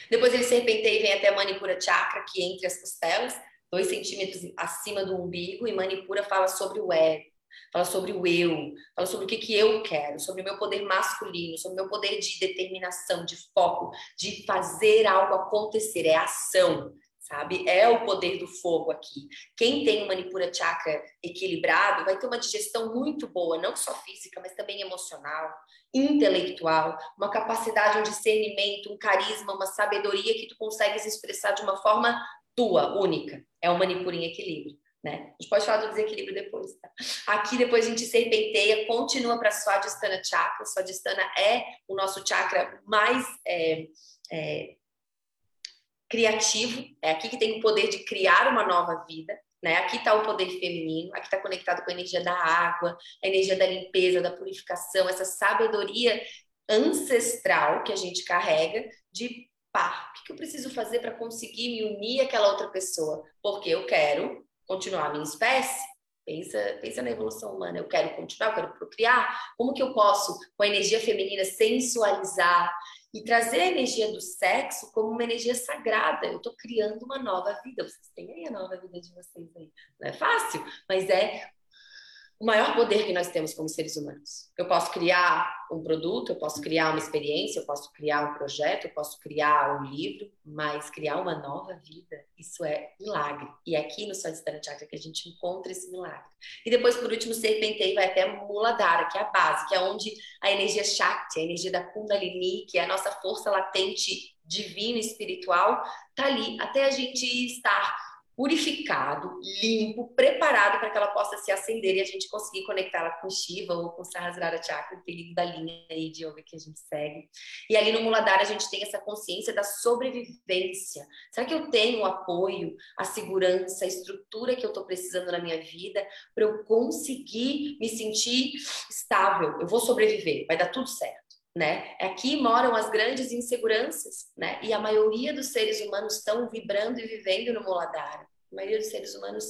Depois ele serpenteia e vem até Manipura Chakra, que entre as costelas, dois centímetros acima do umbigo, e Manipura fala sobre o ego fala sobre o eu, fala sobre o que, que eu quero, sobre o meu poder masculino, sobre o meu poder de determinação, de foco, de fazer algo acontecer, é ação, sabe? É o poder do fogo aqui. Quem tem o Manipura Chakra equilibrado vai ter uma digestão muito boa, não só física, mas também emocional, intelectual, uma capacidade, um discernimento, um carisma, uma sabedoria que tu consegues expressar de uma forma tua, única. É o Manipura em equilíbrio né? A gente pode falar do desequilíbrio depois, tá? Aqui depois a gente serpenteia, continua para Swadhisthana Chakra. Swadhisthana é o nosso chakra mais é, é, criativo. É aqui que tem o poder de criar uma nova vida. Né? Aqui está o poder feminino, aqui está conectado com a energia da água, a energia da limpeza, da purificação, essa sabedoria ancestral que a gente carrega de o que eu preciso fazer para conseguir me unir àquela outra pessoa? Porque eu quero continuar a minha espécie, pensa, pensa na evolução humana, eu quero continuar, eu quero procriar, como que eu posso, com a energia feminina, sensualizar e trazer a energia do sexo como uma energia sagrada. Eu estou criando uma nova vida. Vocês têm aí a nova vida de vocês aí. Não é fácil, mas é o maior poder que nós temos como seres humanos. Eu posso criar um produto, eu posso criar uma experiência, eu posso criar um projeto, eu posso criar um livro, mas criar uma nova vida, isso é milagre. E aqui no Swadhisthana Chakra que a gente encontra esse milagre. E depois, por último, Serpentei vai até Muladhara, que é a base, que é onde a energia Shakti, a energia da Kundalini, que é a nossa força latente divina espiritual, tá ali até a gente estar purificado, limpo, preparado para que ela possa se acender e a gente conseguir conectá-la com Shiva ou com Sahasrara Chakra, o perigo da linha aí de yoga que a gente segue. E ali no Muladhara a gente tem essa consciência da sobrevivência. Será que eu tenho o apoio, a segurança, a estrutura que eu estou precisando na minha vida para eu conseguir me sentir estável? Eu vou sobreviver, vai dar tudo certo. Né? Aqui moram as grandes inseguranças, né? E a maioria dos seres humanos estão vibrando e vivendo no Muladhara. A maioria dos seres humanos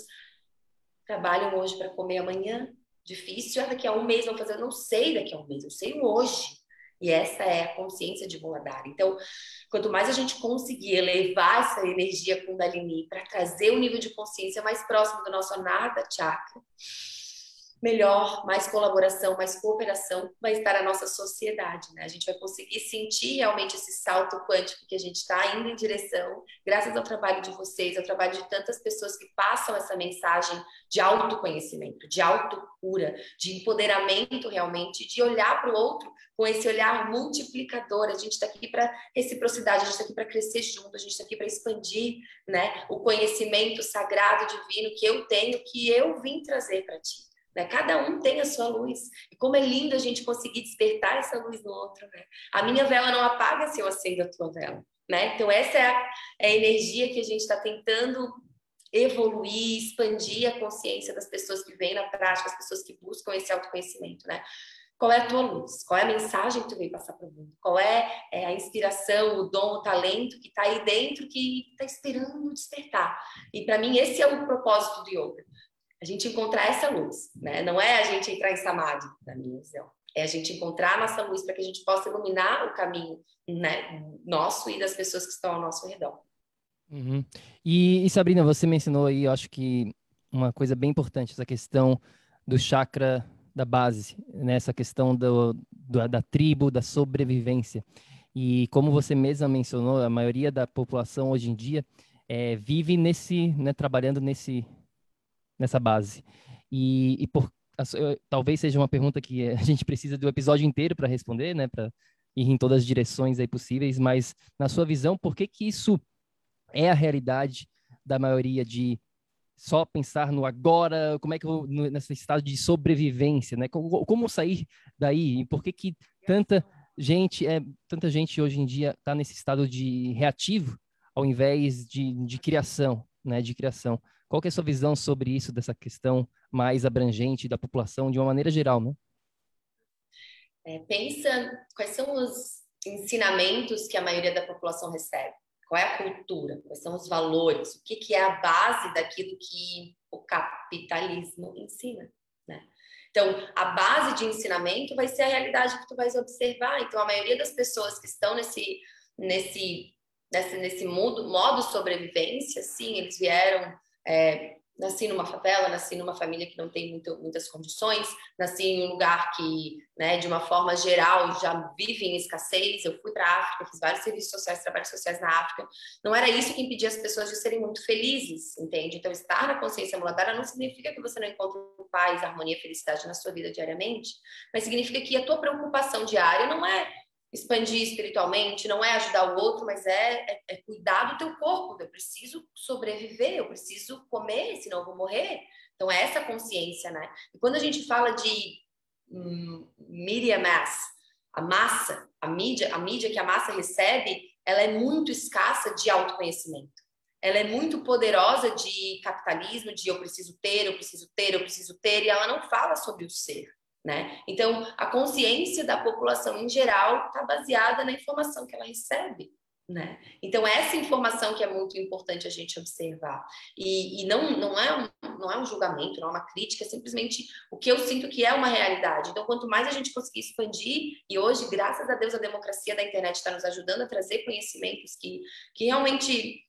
trabalham hoje para comer amanhã. Difícil, ah, daqui a um mês vão fazer. Eu não sei daqui a um mês, eu sei hoje. E essa é a consciência de Muladhara. Então, quanto mais a gente conseguir elevar essa energia Kundalini para trazer o nível de consciência mais próximo do nosso Anada Chakra, melhor, mais colaboração, mais cooperação vai estar a nossa sociedade, né? A gente vai conseguir sentir realmente esse salto quântico que a gente está indo em direção, graças ao trabalho de vocês, ao trabalho de tantas pessoas que passam essa mensagem de autoconhecimento, de autocura, de empoderamento realmente, de olhar para o outro com esse olhar multiplicador. A gente está aqui para reciprocidade, a gente está aqui para crescer junto, a gente está aqui para expandir, né? O conhecimento sagrado divino que eu tenho, que eu vim trazer para ti. Né? Cada um tem a sua luz. E como é lindo a gente conseguir despertar essa luz no outro. Né? A minha vela não apaga se eu acendo a tua vela. Né? Então, essa é a, é a energia que a gente está tentando evoluir, expandir a consciência das pessoas que vêm na prática, as pessoas que buscam esse autoconhecimento. Né? Qual é a tua luz? Qual é a mensagem que tu veio passar para o mundo? Qual é, é, a inspiração, o dom, o talento que está aí dentro que está esperando despertar? E para mim esse é o propósito do yoga a gente encontrar essa luz, né? Não é a gente entrar em samadhi, na minha visão. É a gente encontrar a nossa luz para que a gente possa iluminar o caminho né, nosso e das pessoas que estão ao nosso redor. Uhum. E, e, Sabrina, você mencionou aí, eu acho que uma coisa bem importante, essa questão do chakra da base, né? essa questão do, do, da tribo, da sobrevivência. E como você mesma mencionou, a maioria da população hoje em dia é, vive nesse, né, trabalhando nesse, nessa base. E, e por, talvez seja uma pergunta que a gente precisa do episódio inteiro para responder, né? Para ir em todas as direções aí possíveis, mas na sua visão, por que que isso é a realidade da maioria de só pensar no agora, como é que eu, nesse estado de sobrevivência, né? Como, como sair daí? E por que que tanta gente, é, tanta gente hoje em dia está nesse estado de reativo ao invés de, de criação, né? De criação. Qual é a sua visão sobre isso, dessa questão mais abrangente da população de uma maneira geral, né? É, pensa quais são os ensinamentos que a maioria da população recebe. Qual é a cultura? Quais são os valores? O que, que é a base daquilo que o capitalismo ensina, né? Então, a base de ensinamento vai ser a realidade que tu vais observar. Então, a maioria das pessoas que estão nesse nesse nesse, nesse modo, modo sobrevivência, sim, eles vieram é, nasci numa favela, nasci numa família que não tem muito, muitas condições, nasci em um lugar que, né, de uma forma geral, já vive em escassez. Eu fui para a África, fiz vários serviços sociais, trabalhos sociais na África. Não era isso que impedia as pessoas de serem muito felizes, entende? Então, estar na consciência muladara não significa que você não encontre paz, harmonia, felicidade na sua vida diariamente, mas significa que a tua preocupação diária não é expandir espiritualmente, não é ajudar o outro, mas é, é, é, cuidar do teu corpo. Eu preciso sobreviver, eu preciso comer, senão eu vou morrer. Então é essa consciência, né? E quando a gente fala de hum, media mass, a massa, a mídia, a mídia que a massa recebe, ela é muito escassa de autoconhecimento. Ela é muito poderosa de capitalismo, de eu preciso ter, eu preciso ter, eu preciso ter, e ela não fala sobre o ser. Né? Então, a consciência da população em geral está baseada na informação que ela recebe. Né? Então, essa informação que é muito importante a gente observar. E, e, não, não, é um, não é um julgamento, não é uma crítica, é simplesmente o que eu sinto que é uma realidade. Então, quanto mais a gente conseguir expandir, e hoje, graças a Deus, a democracia da internet está nos ajudando a trazer conhecimentos que, que realmente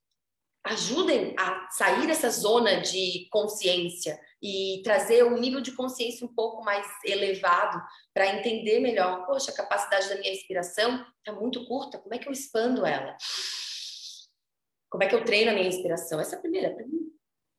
ajudem a sair dessa zona de consciência e trazer um nível de consciência um pouco mais elevado para entender melhor, poxa, a capacidade da minha respiração está muito curta, como é que eu expando ela? Como é que eu treino a minha respiração? Essa é a primeira.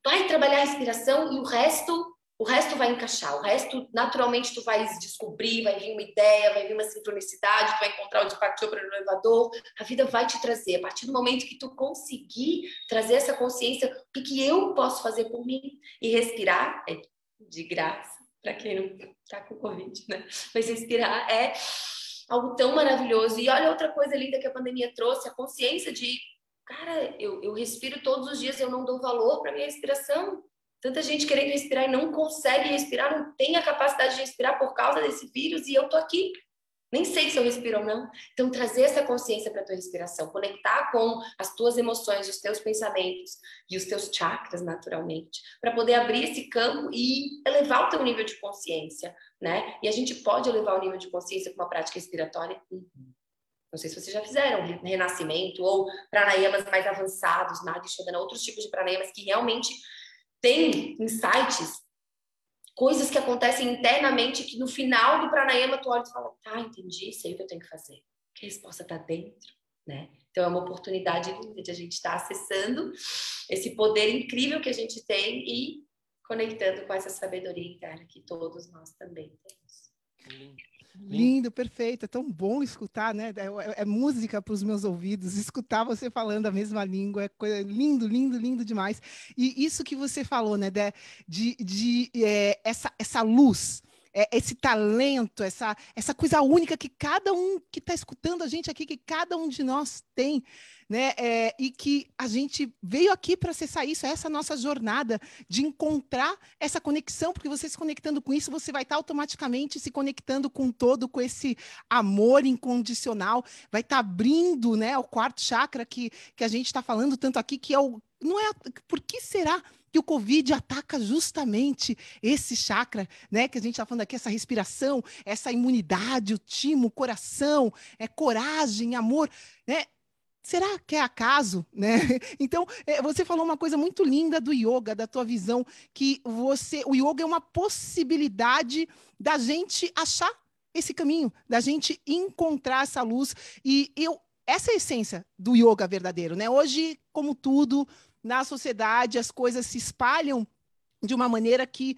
Vai trabalhar a respiração e o resto o resto vai encaixar, o resto naturalmente tu vai descobrir, vai vir uma ideia, vai vir uma sincronicidade, tu vai encontrar o Deepak Chopra no elevador, a vida vai te trazer. A partir do momento que tu conseguir trazer essa consciência, o que, que eu posso fazer por mim e respirar é de graça, para quem não tá com Covid, né? Mas respirar é algo tão maravilhoso. E olha outra coisa linda que a pandemia trouxe, a consciência de, cara, eu, eu respiro todos os dias, eu não dou valor para minha respiração. Tanta gente querendo respirar e não consegue respirar, não tem a capacidade de respirar por causa desse vírus e eu tô aqui. Nem sei se eu respiro ou não. Então, trazer essa consciência para a tua respiração, conectar com as tuas emoções, os teus pensamentos e os teus chakras, naturalmente, para poder abrir esse campo e elevar o teu nível de consciência, né? E a gente pode elevar o nível de consciência com uma prática respiratória? Não sei se vocês já fizeram renascimento ou pranayamas mais avançados, Nadi Shodhana, outros tipos de pranayamas que realmente tem insights, coisas que acontecem internamente que no final do pranayama tu olha e fala, tá, entendi, sei o que eu tenho que fazer. Que a resposta tá dentro, né? Então é uma oportunidade de a gente estar tá acessando esse poder incrível que a gente tem e conectando com essa sabedoria interna que todos nós também temos. Lindo, perfeito. É tão bom escutar, né? É, é, é música para os meus ouvidos. Escutar você falando a mesma língua é coisa, lindo, lindo, lindo demais. E isso que você falou, né? De, de, de é, essa, essa luz é, esse talento, essa, essa coisa única que cada um que está escutando a gente aqui, que cada um de nós tem, né? É, e que a gente veio aqui para acessar isso, essa nossa jornada de encontrar essa conexão, porque você se conectando com isso, você vai estar tá automaticamente se conectando com todo, com esse amor incondicional, vai estar tá abrindo, né, o quarto chakra que, que a gente está falando tanto aqui, que é o não é por que será que o Covid ataca justamente esse chakra, né? Que a gente está falando aqui, essa respiração, essa imunidade, o timo, o coração, é coragem, amor, né? Será que é acaso, né? Então, é, você falou uma coisa muito linda do yoga, da tua visão, que você, o yoga é uma possibilidade da gente achar esse caminho, da gente encontrar essa luz. E eu, essa é a essência do yoga verdadeiro, né? Hoje, como tudo, na sociedade as coisas se espalham de uma maneira que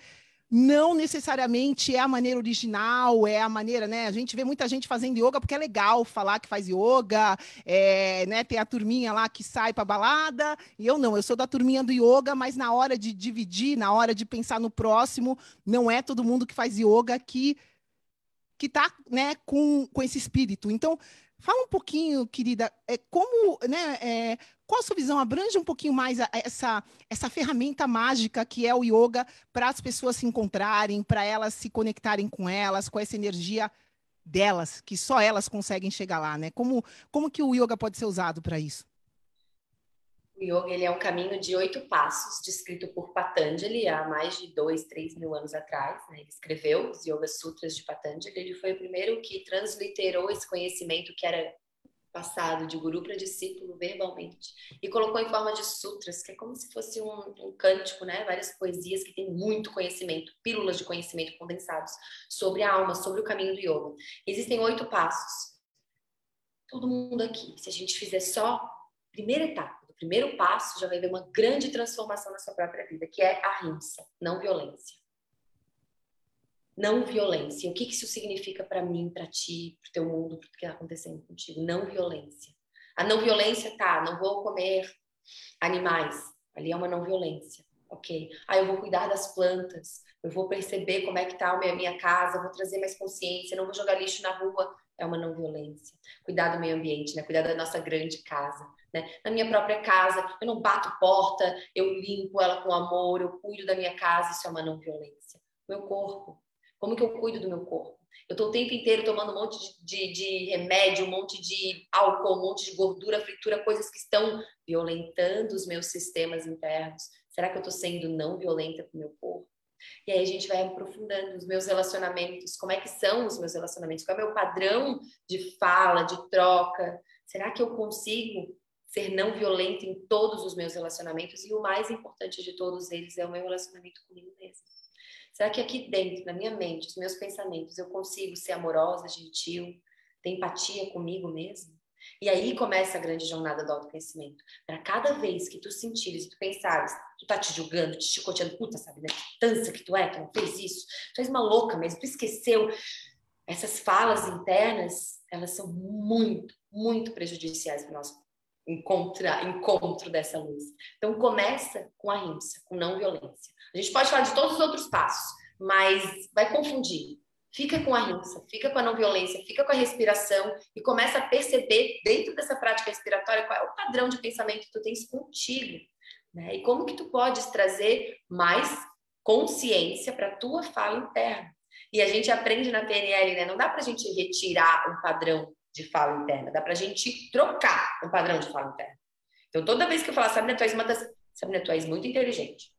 não necessariamente é a maneira original, é a maneira, né? A gente vê muita gente fazendo yoga porque é legal falar que faz yoga, é, né? Tem a turminha lá que sai para balada, e eu não, eu sou da turminha do yoga, mas na hora de dividir, na hora de pensar no próximo, não é todo mundo que faz yoga que que tá, né, com, com esse espírito. Então, Fala um pouquinho, querida, é, como, né, é, qual a sua visão? Abrange um pouquinho mais essa, essa ferramenta mágica que é o yoga para as pessoas se encontrarem, para elas se conectarem com elas, com essa energia delas, que só elas conseguem chegar lá, né? Como, como que o yoga pode ser usado para isso? O yoga ele é um caminho de oito passos, descrito por Patanjali há mais de dois, três mil anos atrás. Né? Ele escreveu os Yoga Sutras de Patanjali. Ele foi o primeiro que transliterou esse conhecimento que era passado de guru para discípulo verbalmente e colocou em forma de sutras, que é como se fosse um, um cântico, né? Várias poesias que têm muito conhecimento, pílulas de conhecimento condensados sobre a alma, sobre o caminho do yoga. Existem oito passos. Todo mundo aqui, se a gente fizer só primeira etapa, o primeiro passo, já vai ver uma grande transformação na sua própria vida, que é a rinça, não violência. Não violência. O que isso significa para mim, para ti, para o teu mundo, para o que está acontecendo contigo? Não violência. A não violência, tá, não vou comer animais. Ali é uma não violência. Ok. Ah, eu vou cuidar das plantas. Eu vou perceber como é que tá a minha, minha casa. Vou trazer mais consciência. Não vou jogar lixo na rua. É uma não violência. Cuidar do meio ambiente, né? Cuidar da nossa grande casa né? Na minha própria casa, eu não bato porta, eu limpo ela com amor, eu cuido da minha casa, isso é uma não violência. Meu corpo, como que eu cuido do meu corpo? Eu estou o tempo inteiro tomando um monte de, de, de, remédio, um monte de álcool, um monte de gordura, fritura, coisas que estão violentando os meus sistemas internos. Será que eu estou sendo não violenta com o meu corpo? E aí a gente vai aprofundando os meus relacionamentos, como é que são os meus relacionamentos, qual é o meu padrão de fala, de troca. Será que eu consigo ser não violenta em todos os meus relacionamentos e o mais importante de todos eles é o meu relacionamento comigo mesma. Será que aqui dentro, na minha mente, os meus pensamentos, eu consigo ser amorosa, gentil, ter empatia comigo mesmo? E aí começa a grande jornada do autoconhecimento. Para cada vez que tu sentires, tu pensares, tu tá te julgando, te chicoteando, puta, sabe, né? Que tança que tu é, tu não fez isso, tu és uma louca mesmo, tu esqueceu. Essas falas internas, elas são muito, muito prejudiciais para o nosso encontra, encontro dessa luz. Então começa com a rimsa, com não violência. A gente pode falar de todos os outros passos, mas vai confundir. Fica com a rimsa, fica com a não violência, fica com a respiração e começa a perceber dentro dessa prática respiratória qual é o padrão de pensamento que tu tens contigo, né? E como que tu podes trazer mais consciência para a tua fala interna. E a gente aprende na PNL, né? Não dá para a gente retirar um padrão de fala interna, dá para a gente trocar um padrão de fala interna. Então, toda vez que eu falar, Sabrina, tu és uma das... Sabrina, tu és muito inteligente.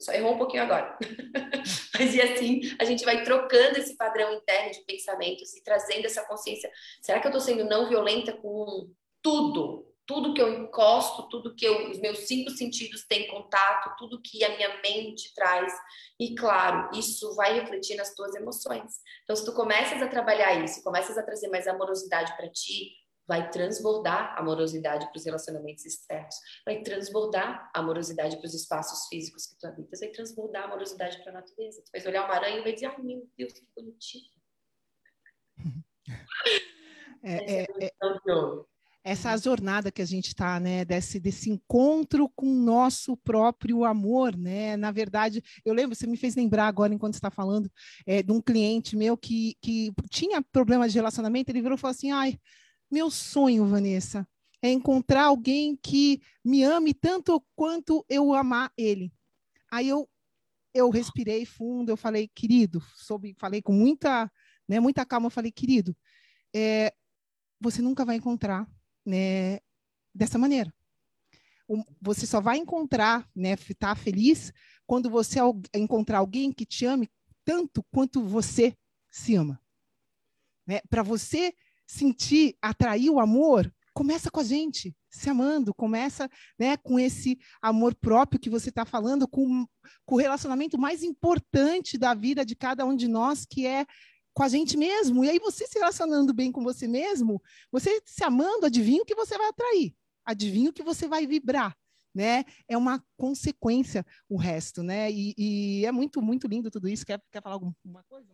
Só errou um pouquinho agora. Mas e assim, a gente vai trocando esse padrão interno de pensamentos e trazendo essa consciência. Será que eu estou sendo não violenta com tudo? Tudo que eu encosto, tudo que eu, os meus cinco sentidos têm contato, tudo que a minha mente traz. E claro, isso vai refletir nas tuas emoções. Então, se tu começas a trabalhar isso, começas a trazer mais amorosidade para ti, vai transbordar amorosidade para os relacionamentos externos, vai transbordar amorosidade para os espaços físicos que tu habitas, vai transbordar amorosidade para a natureza. Tu vai olhar uma aranha e vai dizer, ai meu Deus, que bonitinho. É, é, é, essa jornada que a gente está, né, desse, desse encontro com o nosso próprio amor, né? Na verdade, eu lembro, você me fez lembrar agora, enquanto está falando, é, de um cliente meu que, que tinha problema de relacionamento, ele virou e falou assim, ai, meu sonho, Vanessa, é encontrar alguém que me ame tanto quanto eu amar ele. Aí eu eu respirei fundo, eu falei, querido, soube, falei com muita, né, muita calma, falei, querido, é, você nunca vai encontrar, né, dessa maneira. Você só vai encontrar, né, estar tá feliz quando você encontrar alguém que te ame tanto quanto você se ama. Né? Para você sentir, atrair o amor, começa com a gente, se amando, começa né, com esse amor próprio que você está falando, com, com o relacionamento mais importante da vida de cada um de nós, que é com a gente mesmo. E aí, você se relacionando bem com você mesmo, você se amando, adivinha o que você vai atrair, adivinha o que você vai vibrar. Né? É uma consequência o resto, né? E, e é muito, muito lindo tudo isso. Quer, quer falar alguma coisa?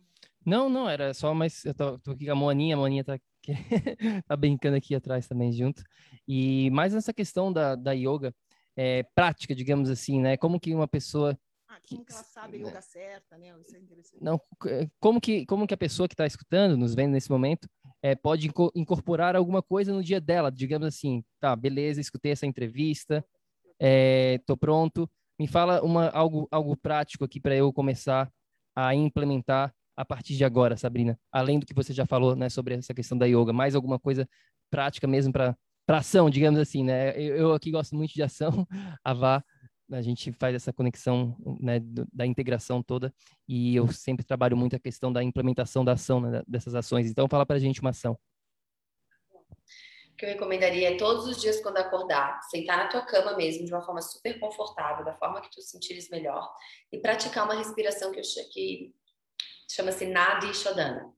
Não, não, era só mais. Eu tô, tô aqui com a Moaninha, a Moaninha tá que tá brincando aqui atrás também junto. E mais nessa questão da, da yoga é, prática, digamos assim, né? Como que uma pessoa ah, como que ela sabe a yoga certa, né? Isso é interessante. Não, é, como que, como que a pessoa que está escutando, nos vendo nesse momento, é, pode incorporar alguma coisa no dia dela, digamos assim, tá, beleza, escutei essa entrevista, é, tô pronto, me fala uma, algo, algo prático aqui para eu começar a implementar a partir de agora, Sabrina? Além do que você já falou, né, sobre essa questão da yoga, mais alguma coisa prática mesmo para ação, digamos assim, né? Eu, eu, aqui gosto muito de ação, a Vá, a gente faz essa conexão, né, da integração toda, e eu sempre trabalho muito a questão da implementação da ação, né, dessas ações. Então, fala para a gente uma ação. O que eu recomendaria é todos os dias quando acordar, sentar na tua cama mesmo, de uma forma super confortável, da forma que tu sentires melhor, e praticar uma respiração que, eu, que chama-se Nadi Shodhana.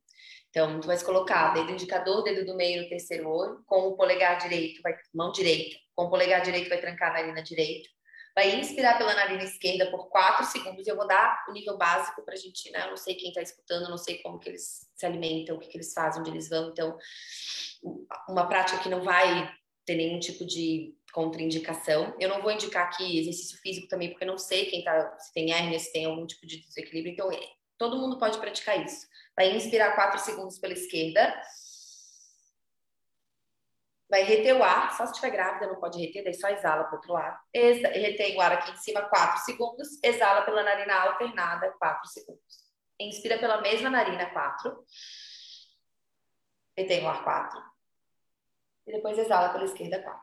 Então, tu vai colocar dedo indicador, dedo do meio no terceiro olho, com o polegar direito, vai, mão direita, com o polegar direito vai trancar a narina direita, vai inspirar pela narina esquerda por quatro segundos, eu vou dar o nível básico pra gente, né, eu não sei quem tá escutando, não sei como que eles se alimentam, o que que eles fazem, onde eles vão, então, uma prática que não vai ter nenhum tipo de contraindicação. Eu não vou indicar aqui exercício físico também, porque eu não sei quem tá, se tem hérnia, se tem algum tipo de desequilíbrio, então Todo mundo pode praticar isso. Vai inspirar 4 segundos pela esquerda. Vai reter o ar, só se estiver grávida, não pode reter, daí só exala para o outro lado. Exa retém o ar aqui em cima 4 segundos, exala pela narina alternada 4 segundos. Inspira pela mesma narina 4. Retém o ar 4. E depois exala pela esquerda 4.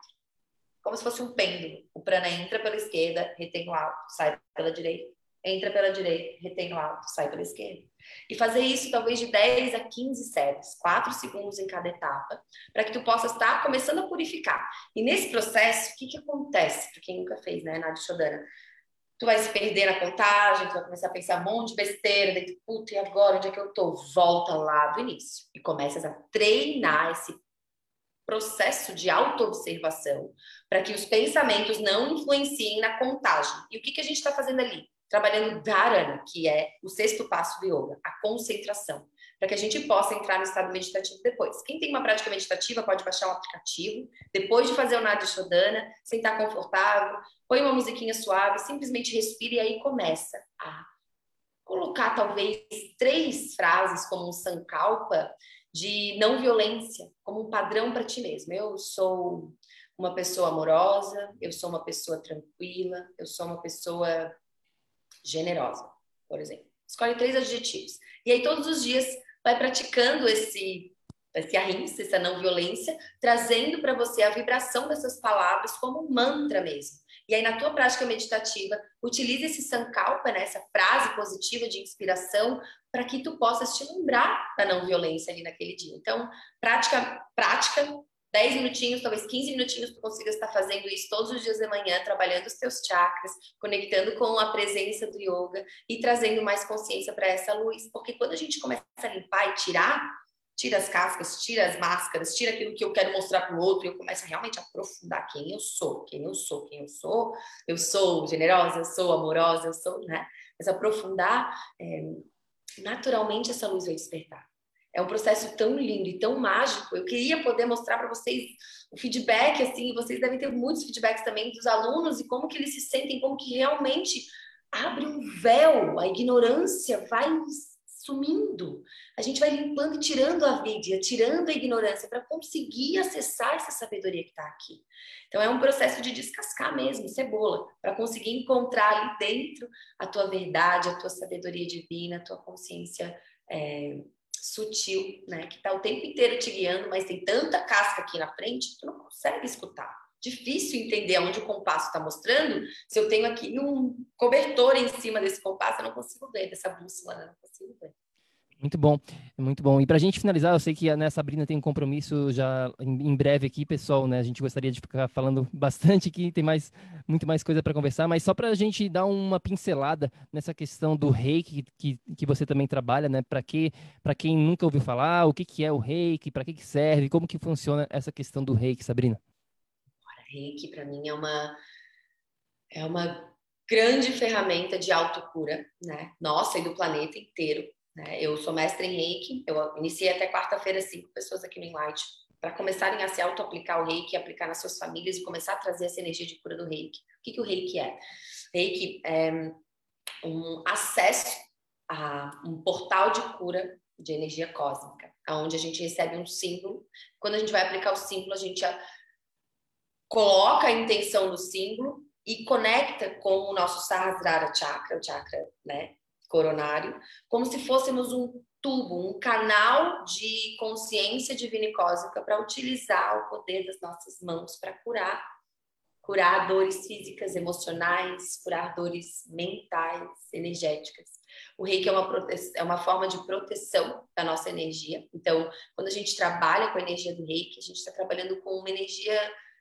Como se fosse um pêndulo. O prana entra pela esquerda, retém o ar, sai pela direita entra pela direita, retém o alto, sai pela esquerda. E fazer isso talvez de 10 a 15 séries, 4 segundos em cada etapa, para que tu possa estar começando a purificar. E nesse processo, o que, que acontece? Para quem nunca fez, né, Nadia Shodana? Tu vai se perder na contagem, tu vai começar a pensar um monte de besteira, daí tu, puta, e agora, onde é que eu tô? Volta lá do início e começas a treinar esse processo de autoobservação para que os pensamentos não influenciem na contagem. E o que, que a gente está fazendo ali? Trabalhando dharana, que é o sexto passo do yoga, a concentração, para que a gente possa entrar no estado meditativo depois. Quem tem uma prática meditativa pode baixar um aplicativo, depois de fazer o Nadi Shodana, sentar confortável, põe uma musiquinha suave, simplesmente respire e aí começa a colocar talvez três frases como um sankalpa de não violência, como um padrão para ti mesmo. Eu sou uma pessoa amorosa, eu sou uma pessoa tranquila, eu sou uma pessoa generosa, por exemplo. Escolhe três adjetivos. E aí, todos os dias, vai praticando esse, esse ahimsa, essa não violência, trazendo para você a vibração dessas palavras como um mantra mesmo. E aí, na tua prática meditativa, utilize esse sankalpa, né, essa frase positiva de inspiração, para que tu possas te lembrar da não violência ali naquele dia. Então, prática, prática 10 minutinhos, talvez 15 minutinhos, tu consiga estar fazendo isso todos os dias de manhã, trabalhando os teus chakras, conectando com a presença do yoga e trazendo mais consciência para essa luz. Porque quando a gente começa a limpar e tirar, tira as cascas, tira as máscaras, tira aquilo que eu quero mostrar para o outro, e eu começo a realmente aprofundar quem eu sou, quem eu sou, quem eu sou. Eu sou generosa, eu sou amorosa, eu sou, né? Mas aprofundar, é, naturalmente essa luz vai despertar. É um processo tão lindo e tão mágico. Eu queria poder mostrar para vocês o feedback, assim, vocês devem ter muitos feedbacks também dos alunos e como que eles se sentem, como que realmente abre um véu, a ignorância vai sumindo. A gente vai limpando e tirando a vida, tirando a ignorância para conseguir acessar essa sabedoria que está aqui. Então é um processo de descascar mesmo, cebola, para conseguir encontrar ali dentro a tua verdade, a tua sabedoria divina, a tua consciência é, sutil, né? Que tá o tempo inteiro te guiando, mas tem tanta casca aqui na frente que tu não consegue escutar. Difícil entender onde o compasso está mostrando. Se eu tenho aqui um cobertor em cima desse compasso, eu não consigo ver, dessa bússola, né? não consigo ver. Muito bom, muito bom. E para a gente finalizar, eu sei que a né, Sabrina tem um compromisso já em, breve aqui, pessoal, né? A gente gostaria de ficar falando bastante aqui, tem mais, muito mais coisa para conversar, mas só para a gente dar uma pincelada nessa questão do reiki que, que você também trabalha, né? Para que, quem nunca ouviu falar, o que, que é o reiki, para que, que serve, como que funciona essa questão do reiki, Sabrina? Reiki para mim é uma é uma grande ferramenta de autocura, né? Nossa e do planeta inteiro né? Eu sou mestre em reiki, eu iniciei até quarta-feira cinco pessoas aqui no Enlight para começarem a se auto-aplicar o reiki, aplicar nas suas famílias e começar a trazer essa energia de cura do reiki. O que, que o reiki é? Reiki é um acesso a um portal de cura de energia cósmica, onde a gente recebe um símbolo. Quando a gente vai aplicar o símbolo, a gente coloca a intenção do símbolo e conecta com o nosso Sahasrara Chakra, o chakra né, coronário, como se fôssemos um tubo, um canal de consciência divina e cósmica para utilizar o poder das nossas mãos para curar, curar dores físicas, emocionais, curar dores mentais, energéticas. O reiki é uma, é uma forma de proteção da nossa energia. Então, quando a gente trabalha com a energia do reiki, a gente está trabalhando com uma energia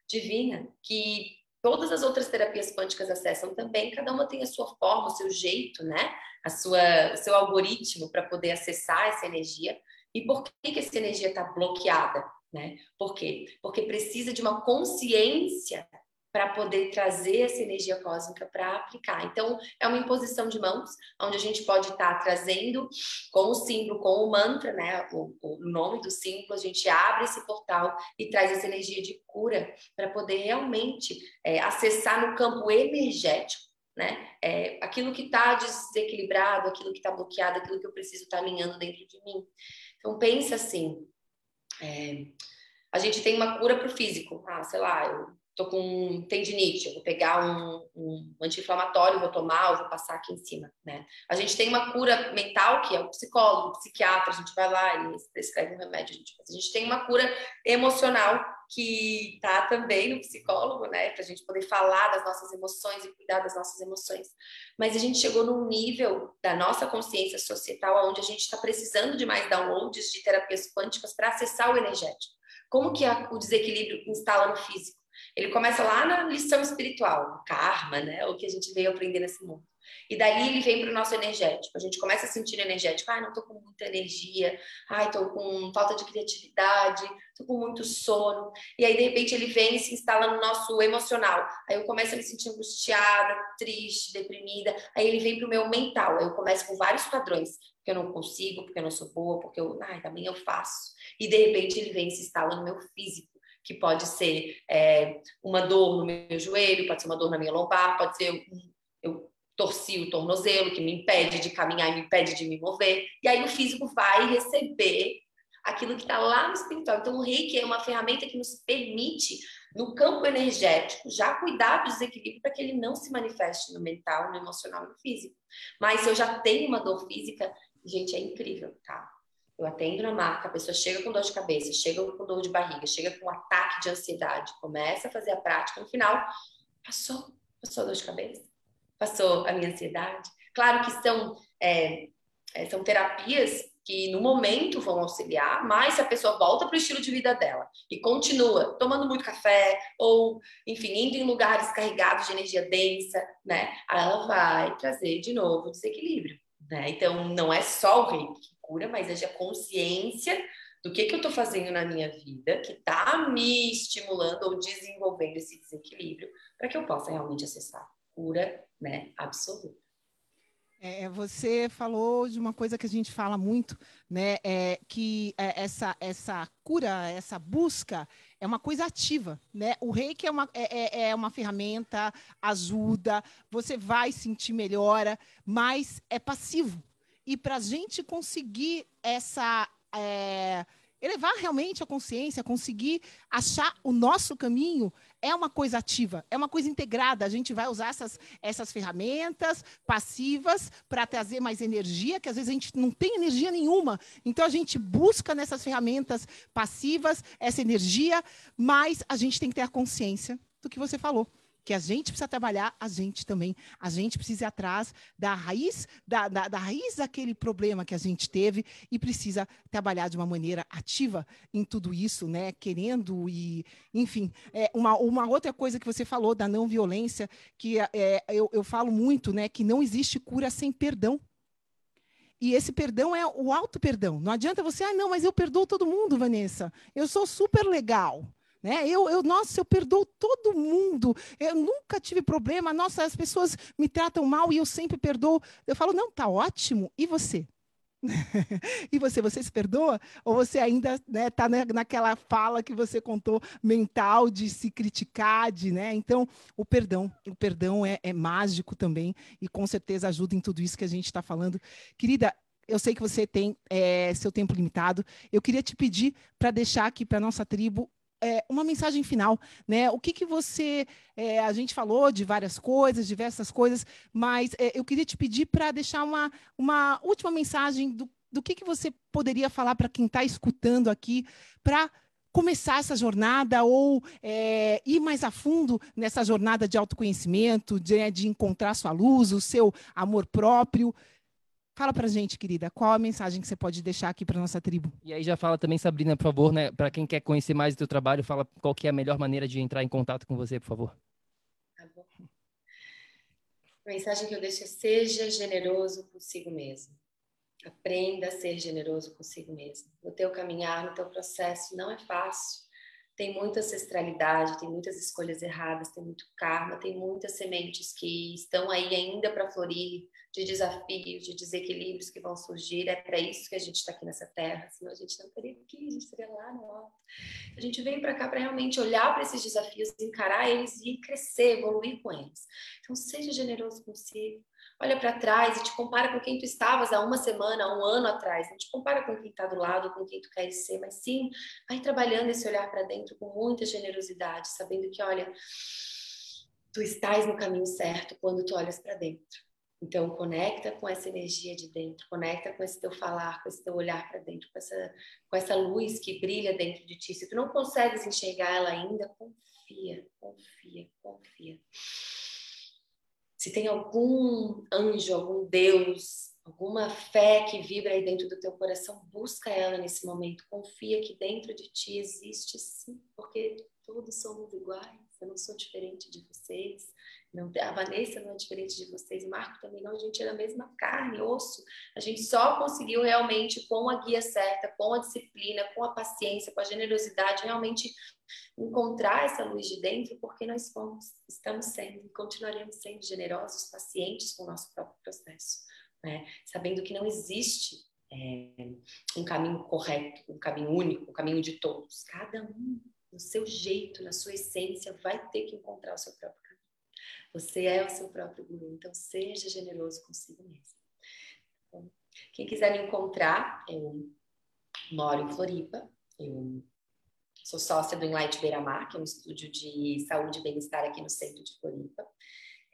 divina que todas as outras terapias quânticas acessam também, cada uma tem a sua forma, o seu jeito, né? A sua, o seu algoritmo para poder acessar essa energia. E por que, que essa energia está bloqueada? Né? Por quê? Porque precisa de uma consciência para poder trazer essa energia cósmica para aplicar. Então, é uma imposição de mãos, onde a gente pode estar tá trazendo com o símbolo, com o mantra, né, o, o, nome do símbolo, a gente abre esse portal e traz essa energia de cura para poder realmente é, acessar no campo energético, né, é, aquilo que está desequilibrado, aquilo que está bloqueado, aquilo que eu preciso estar tá alinhando dentro de mim. Então, pensa assim, é, a gente tem uma cura para o físico, ah, sei lá, eu tô com tendinite, eu vou pegar um, um anti-inflamatório, vou tomar, eu vou passar aqui em cima, né? A gente tem uma cura mental, que é o psicólogo, o psiquiatra, a gente vai lá e prescreve um remédio, a gente, a gente tem uma cura emocional, que tá também no psicólogo, né, para a gente poder falar das nossas emoções e cuidar das nossas emoções. Mas a gente chegou num nível da nossa consciência societal onde a gente está precisando de mais downloads de terapias quânticas para acessar o energético. Como que a, o desequilíbrio instala no físico? Ele começa lá na lição espiritual, karma, né, o que a gente veio aprender nesse mundo. E daí ele vem para o nosso energético. A gente começa a sentir energético. Ai, não estou com muita energia. Ai, estou com falta de criatividade. Estou com muito sono. E aí, de repente, ele vem e se instala no nosso emocional. Aí eu começo a me sentir angustiada, triste, deprimida. Aí ele vem para o meu mental. Aí eu começo com vários padrões. Porque eu não consigo, porque eu não sou boa, porque eu... Ai, também eu faço. E, de repente, ele vem e se instala no meu físico que pode ser é, uma dor no meu joelho, pode ser uma dor na minha lombar, pode ser um, eu torci o tornozelo, que me impede de caminhar e me impede de me mover. E aí o físico vai receber aquilo que está lá no espiritual. Então, o reiki é uma ferramenta que nos permite, no campo energético, já cuidar do desequilíbrio para que ele não se manifeste no mental, no emocional e no físico. Mas se eu já tenho uma dor física, gente, é incrível, tá? Eu atendo na marca, a pessoa chega com dor de cabeça, chega com dor de barriga, chega com um ataque de ansiedade, começa a fazer a prática, no final, passou, passou a dor de cabeça passou a minha ansiedade. Claro que são, é, é, são terapias que no momento vão auxiliar, mas se a pessoa volta para o estilo de vida dela e continua tomando muito café ou, enfim, indo em lugares carregados de energia densa, né, ela vai trazer de novo desequilíbrio, né? Então não é só o reiki que cura, mas é a consciência do que, que eu estou fazendo na minha vida que está me estimulando ou desenvolvendo esse desequilíbrio para que eu possa realmente acessar cura né, absoluta. É, você falou de uma coisa que a gente fala muito, né? É, que é, essa, essa cura, essa busca é uma coisa ativa, né? O reiki é uma, é, é, é uma ferramenta, ajuda, você vai sentir melhora, mas é passivo. E para a gente conseguir essa. É, elevar realmente a consciência, conseguir achar o nosso caminho, é uma coisa ativa, é uma coisa integrada. A gente vai usar essas, essas ferramentas passivas para trazer mais energia, que às vezes a gente não tem energia nenhuma. Então a gente busca nessas ferramentas passivas essa energia, mas a gente tem que ter a consciência do que você falou que a gente precisa trabalhar, a gente também. A gente precisa ir atrás da raiz, da, da, da, raiz daquele problema que a gente teve e precisa trabalhar de uma maneira ativa em tudo isso, né? Querendo e, enfim, é, uma, uma outra coisa que você falou da não violência, que é, eu, eu falo muito, né? Que não existe cura sem perdão. E esse perdão é o auto perdão. Não adianta você, ah, não, mas eu perdoo todo mundo, Vanessa. Eu sou super legal. Né? Eu, eu, nossa, eu perdoo todo mundo. Eu nunca tive problema. Nossa, as pessoas me tratam mal e eu sempre perdoo. Eu falo, não, tá ótimo. E você? e você, você se perdoa? Ou você ainda está né, tá naquela fala que você contou mental de se criticar, de, né? Então, o perdão, o perdão é, é mágico também e com certeza ajuda em tudo isso que a gente está falando. Querida, eu sei que você tem é, seu tempo limitado. Eu queria te pedir para deixar aqui para nossa tribo é, uma mensagem final, né? O que, que você. É, a gente falou de várias coisas, diversas coisas, mas é, eu queria te pedir para deixar uma, uma última mensagem do, do que, que você poderia falar para quem está escutando aqui, para começar essa jornada ou é, ir mais a fundo nessa jornada de autoconhecimento, de, de encontrar sua luz, o seu amor próprio. Fala pra gente, querida, qual a mensagem que você pode deixar aqui para nossa tribo? E aí já fala também, Sabrina, por favor, né, para quem quer conhecer mais do teu trabalho, fala qual que é a melhor maneira de entrar em contato com você, por favor. Tá bom. A mensagem que eu deixo é seja generoso consigo mesmo. Aprenda a ser generoso consigo mesmo. No teu caminhar, no teu processo, não é fácil tem muita ancestralidade, tem muitas escolhas erradas, tem muito karma, tem muitas sementes que estão aí ainda para florir, de desafios, de desequilíbrios que vão surgir. É para isso que a gente está aqui nessa terra, senão a gente não estaria aqui, a gente estaria lá no alto. A gente vem para cá para realmente olhar para esses desafios, encarar eles e crescer, evoluir com eles. Então, seja generoso consigo, olha para trás e te compara com quem tu estavas há uma semana, há um ano atrás. Não te compara com quem está do lado, com quem tu quer ser, mas sim, vai trabalhando esse olhar para dentro com muita generosidade, sabendo que, olha, tu estás no caminho certo quando tu olhas para dentro. Então, conecta com essa energia de dentro, conecta com esse teu falar, com esse teu olhar para dentro, com essa, com essa luz que brilha dentro de ti. Se tu não consegues enxergar ela ainda, confia, confia, confia. Se tem algum anjo, algum Deus, alguma fé que vibra aí dentro do teu coração, busca ela nesse momento. Confia que dentro de ti existe sim, porque todos somos iguais. Eu não sou diferente de vocês. Não, a Vanessa não é diferente de vocês, o Marco também não, a gente é a mesma carne, osso. A gente só conseguiu realmente, com a guia certa, com a disciplina, com a paciência, com a generosidade, realmente encontrar essa luz de dentro, porque nós fomos, estamos sendo e continuaremos sendo generosos, pacientes com o nosso próprio processo, né? sabendo que não existe é, um caminho correto, um caminho único, um caminho de todos. Cada um, no seu jeito, na sua essência, vai ter que encontrar o seu próprio caminho. Você é o seu próprio guru, então seja generoso consigo mesmo. Então, quem quiser me encontrar, eu moro em Floripa, eu sou sócia do Enlight Beira Mar, que é um estúdio de saúde e bem-estar aqui no centro de Floripa.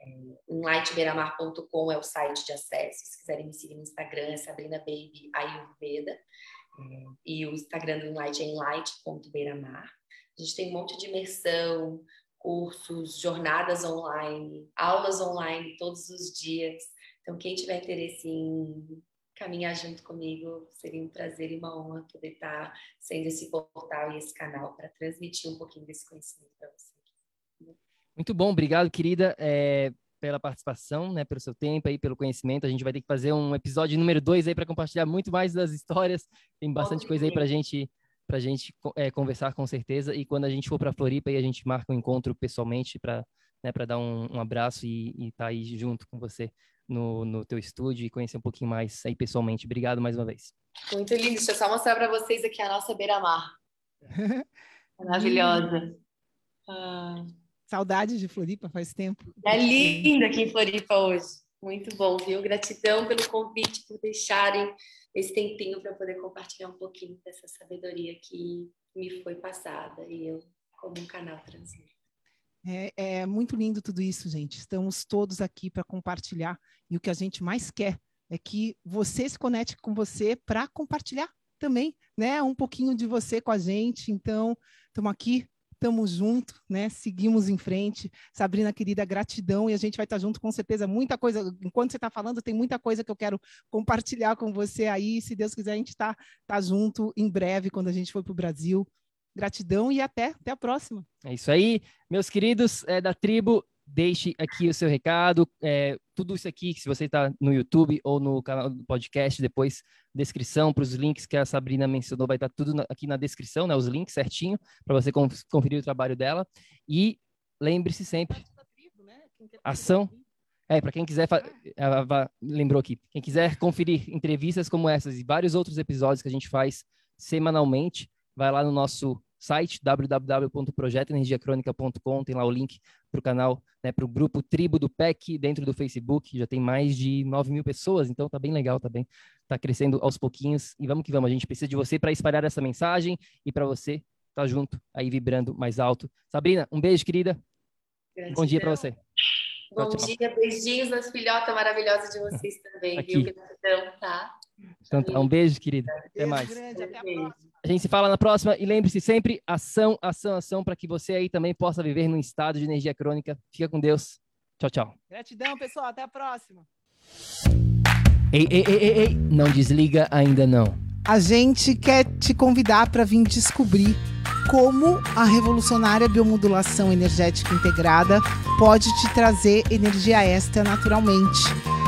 É, enlightbeiramar.com é o site de acesso. Se quiserem me seguir no Instagram, é Sabrina Baby Ayurveda. É, e o Instagram do Enlight é enlight.beiramar. A gente tem um monte de imersão, cursos, jornadas online, aulas online todos os dias. Então, quem tiver interesse em caminhar junto comigo, seria um prazer e uma honra poder estar sendo esse portal e esse canal para transmitir um pouquinho desse conhecimento para vocês. Muito bom, obrigado, querida, é, pela participação, né, pelo seu tempo aí, pelo conhecimento. A gente vai ter que fazer um episódio número dois aí para compartilhar muito mais das histórias. Tem bastante coisa aí para a gente para a gente é, conversar com certeza. E quando a gente for para Floripa, aí a gente marca um encontro pessoalmente para né, dar um, um, abraço e estar tá aí junto com você no, no teu estúdio e conhecer um pouquinho mais aí pessoalmente. Obrigado mais uma vez. Muito lindo. Deixa eu só mostrar para vocês aqui a nossa beira-mar. Maravilhosa. Ah. Saudade de Floripa faz tempo. É lindo aqui em Floripa hoje. Muito bom, viu? Gratidão pelo convite, por deixarem esse tempinho para poder compartilhar um pouquinho dessa sabedoria que me foi passada e eu, como um canal, transmito. É, é muito lindo tudo isso, gente. Estamos todos aqui para compartilhar e o que a gente mais quer é que você se conecte com você para compartilhar também, né? Um pouquinho de você com a gente. Então, estamos aqui estamos juntos, né? Seguimos em frente. Sabrina, querida, gratidão e a gente vai estar junto com certeza. Muita coisa, enquanto você está falando, tem muita coisa que eu quero compartilhar com você aí. Se Deus quiser, a gente está tá junto em breve quando a gente for para o Brasil. Gratidão e até, até a próxima. É isso aí, meus queridos é, da tribo deixe aqui o seu recado. É, tudo isso aqui, se você está no YouTube ou no canal do podcast, depois descrição para os links que a Sabrina mencionou, vai estar tá tudo aqui na descrição, né? Os links certinho para você conferir o trabalho dela. E lembre-se sempre, ação. É, para quem quiser, lembrou aqui, quem quiser conferir entrevistas como essas e vários outros episódios que a gente faz semanalmente, vai lá no nosso site www.projetoenergiacronica.com, tem lá o link para o canal, né, para o grupo Tribo do PEC dentro do Facebook, já tem mais de 9 mil pessoas, então tá bem legal, tá bem, tá crescendo aos pouquinhos e vamos que vamos, a gente precisa de você para espalhar essa mensagem e para você estar tá junto aí vibrando mais alto. Sabrina, um beijo, querida. Gratidão. Bom dia para você. Bom tchau, dia, beijinhos nas filhotas maravilhosas de vocês também, Aqui. viu? Gratidão, tá? Então tá, um beijo, querida. Até mais. Grande, até a próxima. A gente se fala na próxima e lembre-se sempre, ação, ação, ação, para que você aí também possa viver num estado de energia crônica. Fica com Deus. Tchau, tchau. Gratidão, pessoal. Até a próxima. Ei, ei, ei, ei, ei. não desliga ainda não. A gente quer te convidar para vir descobrir como a revolucionária biomodulação energética integrada pode te trazer energia extra naturalmente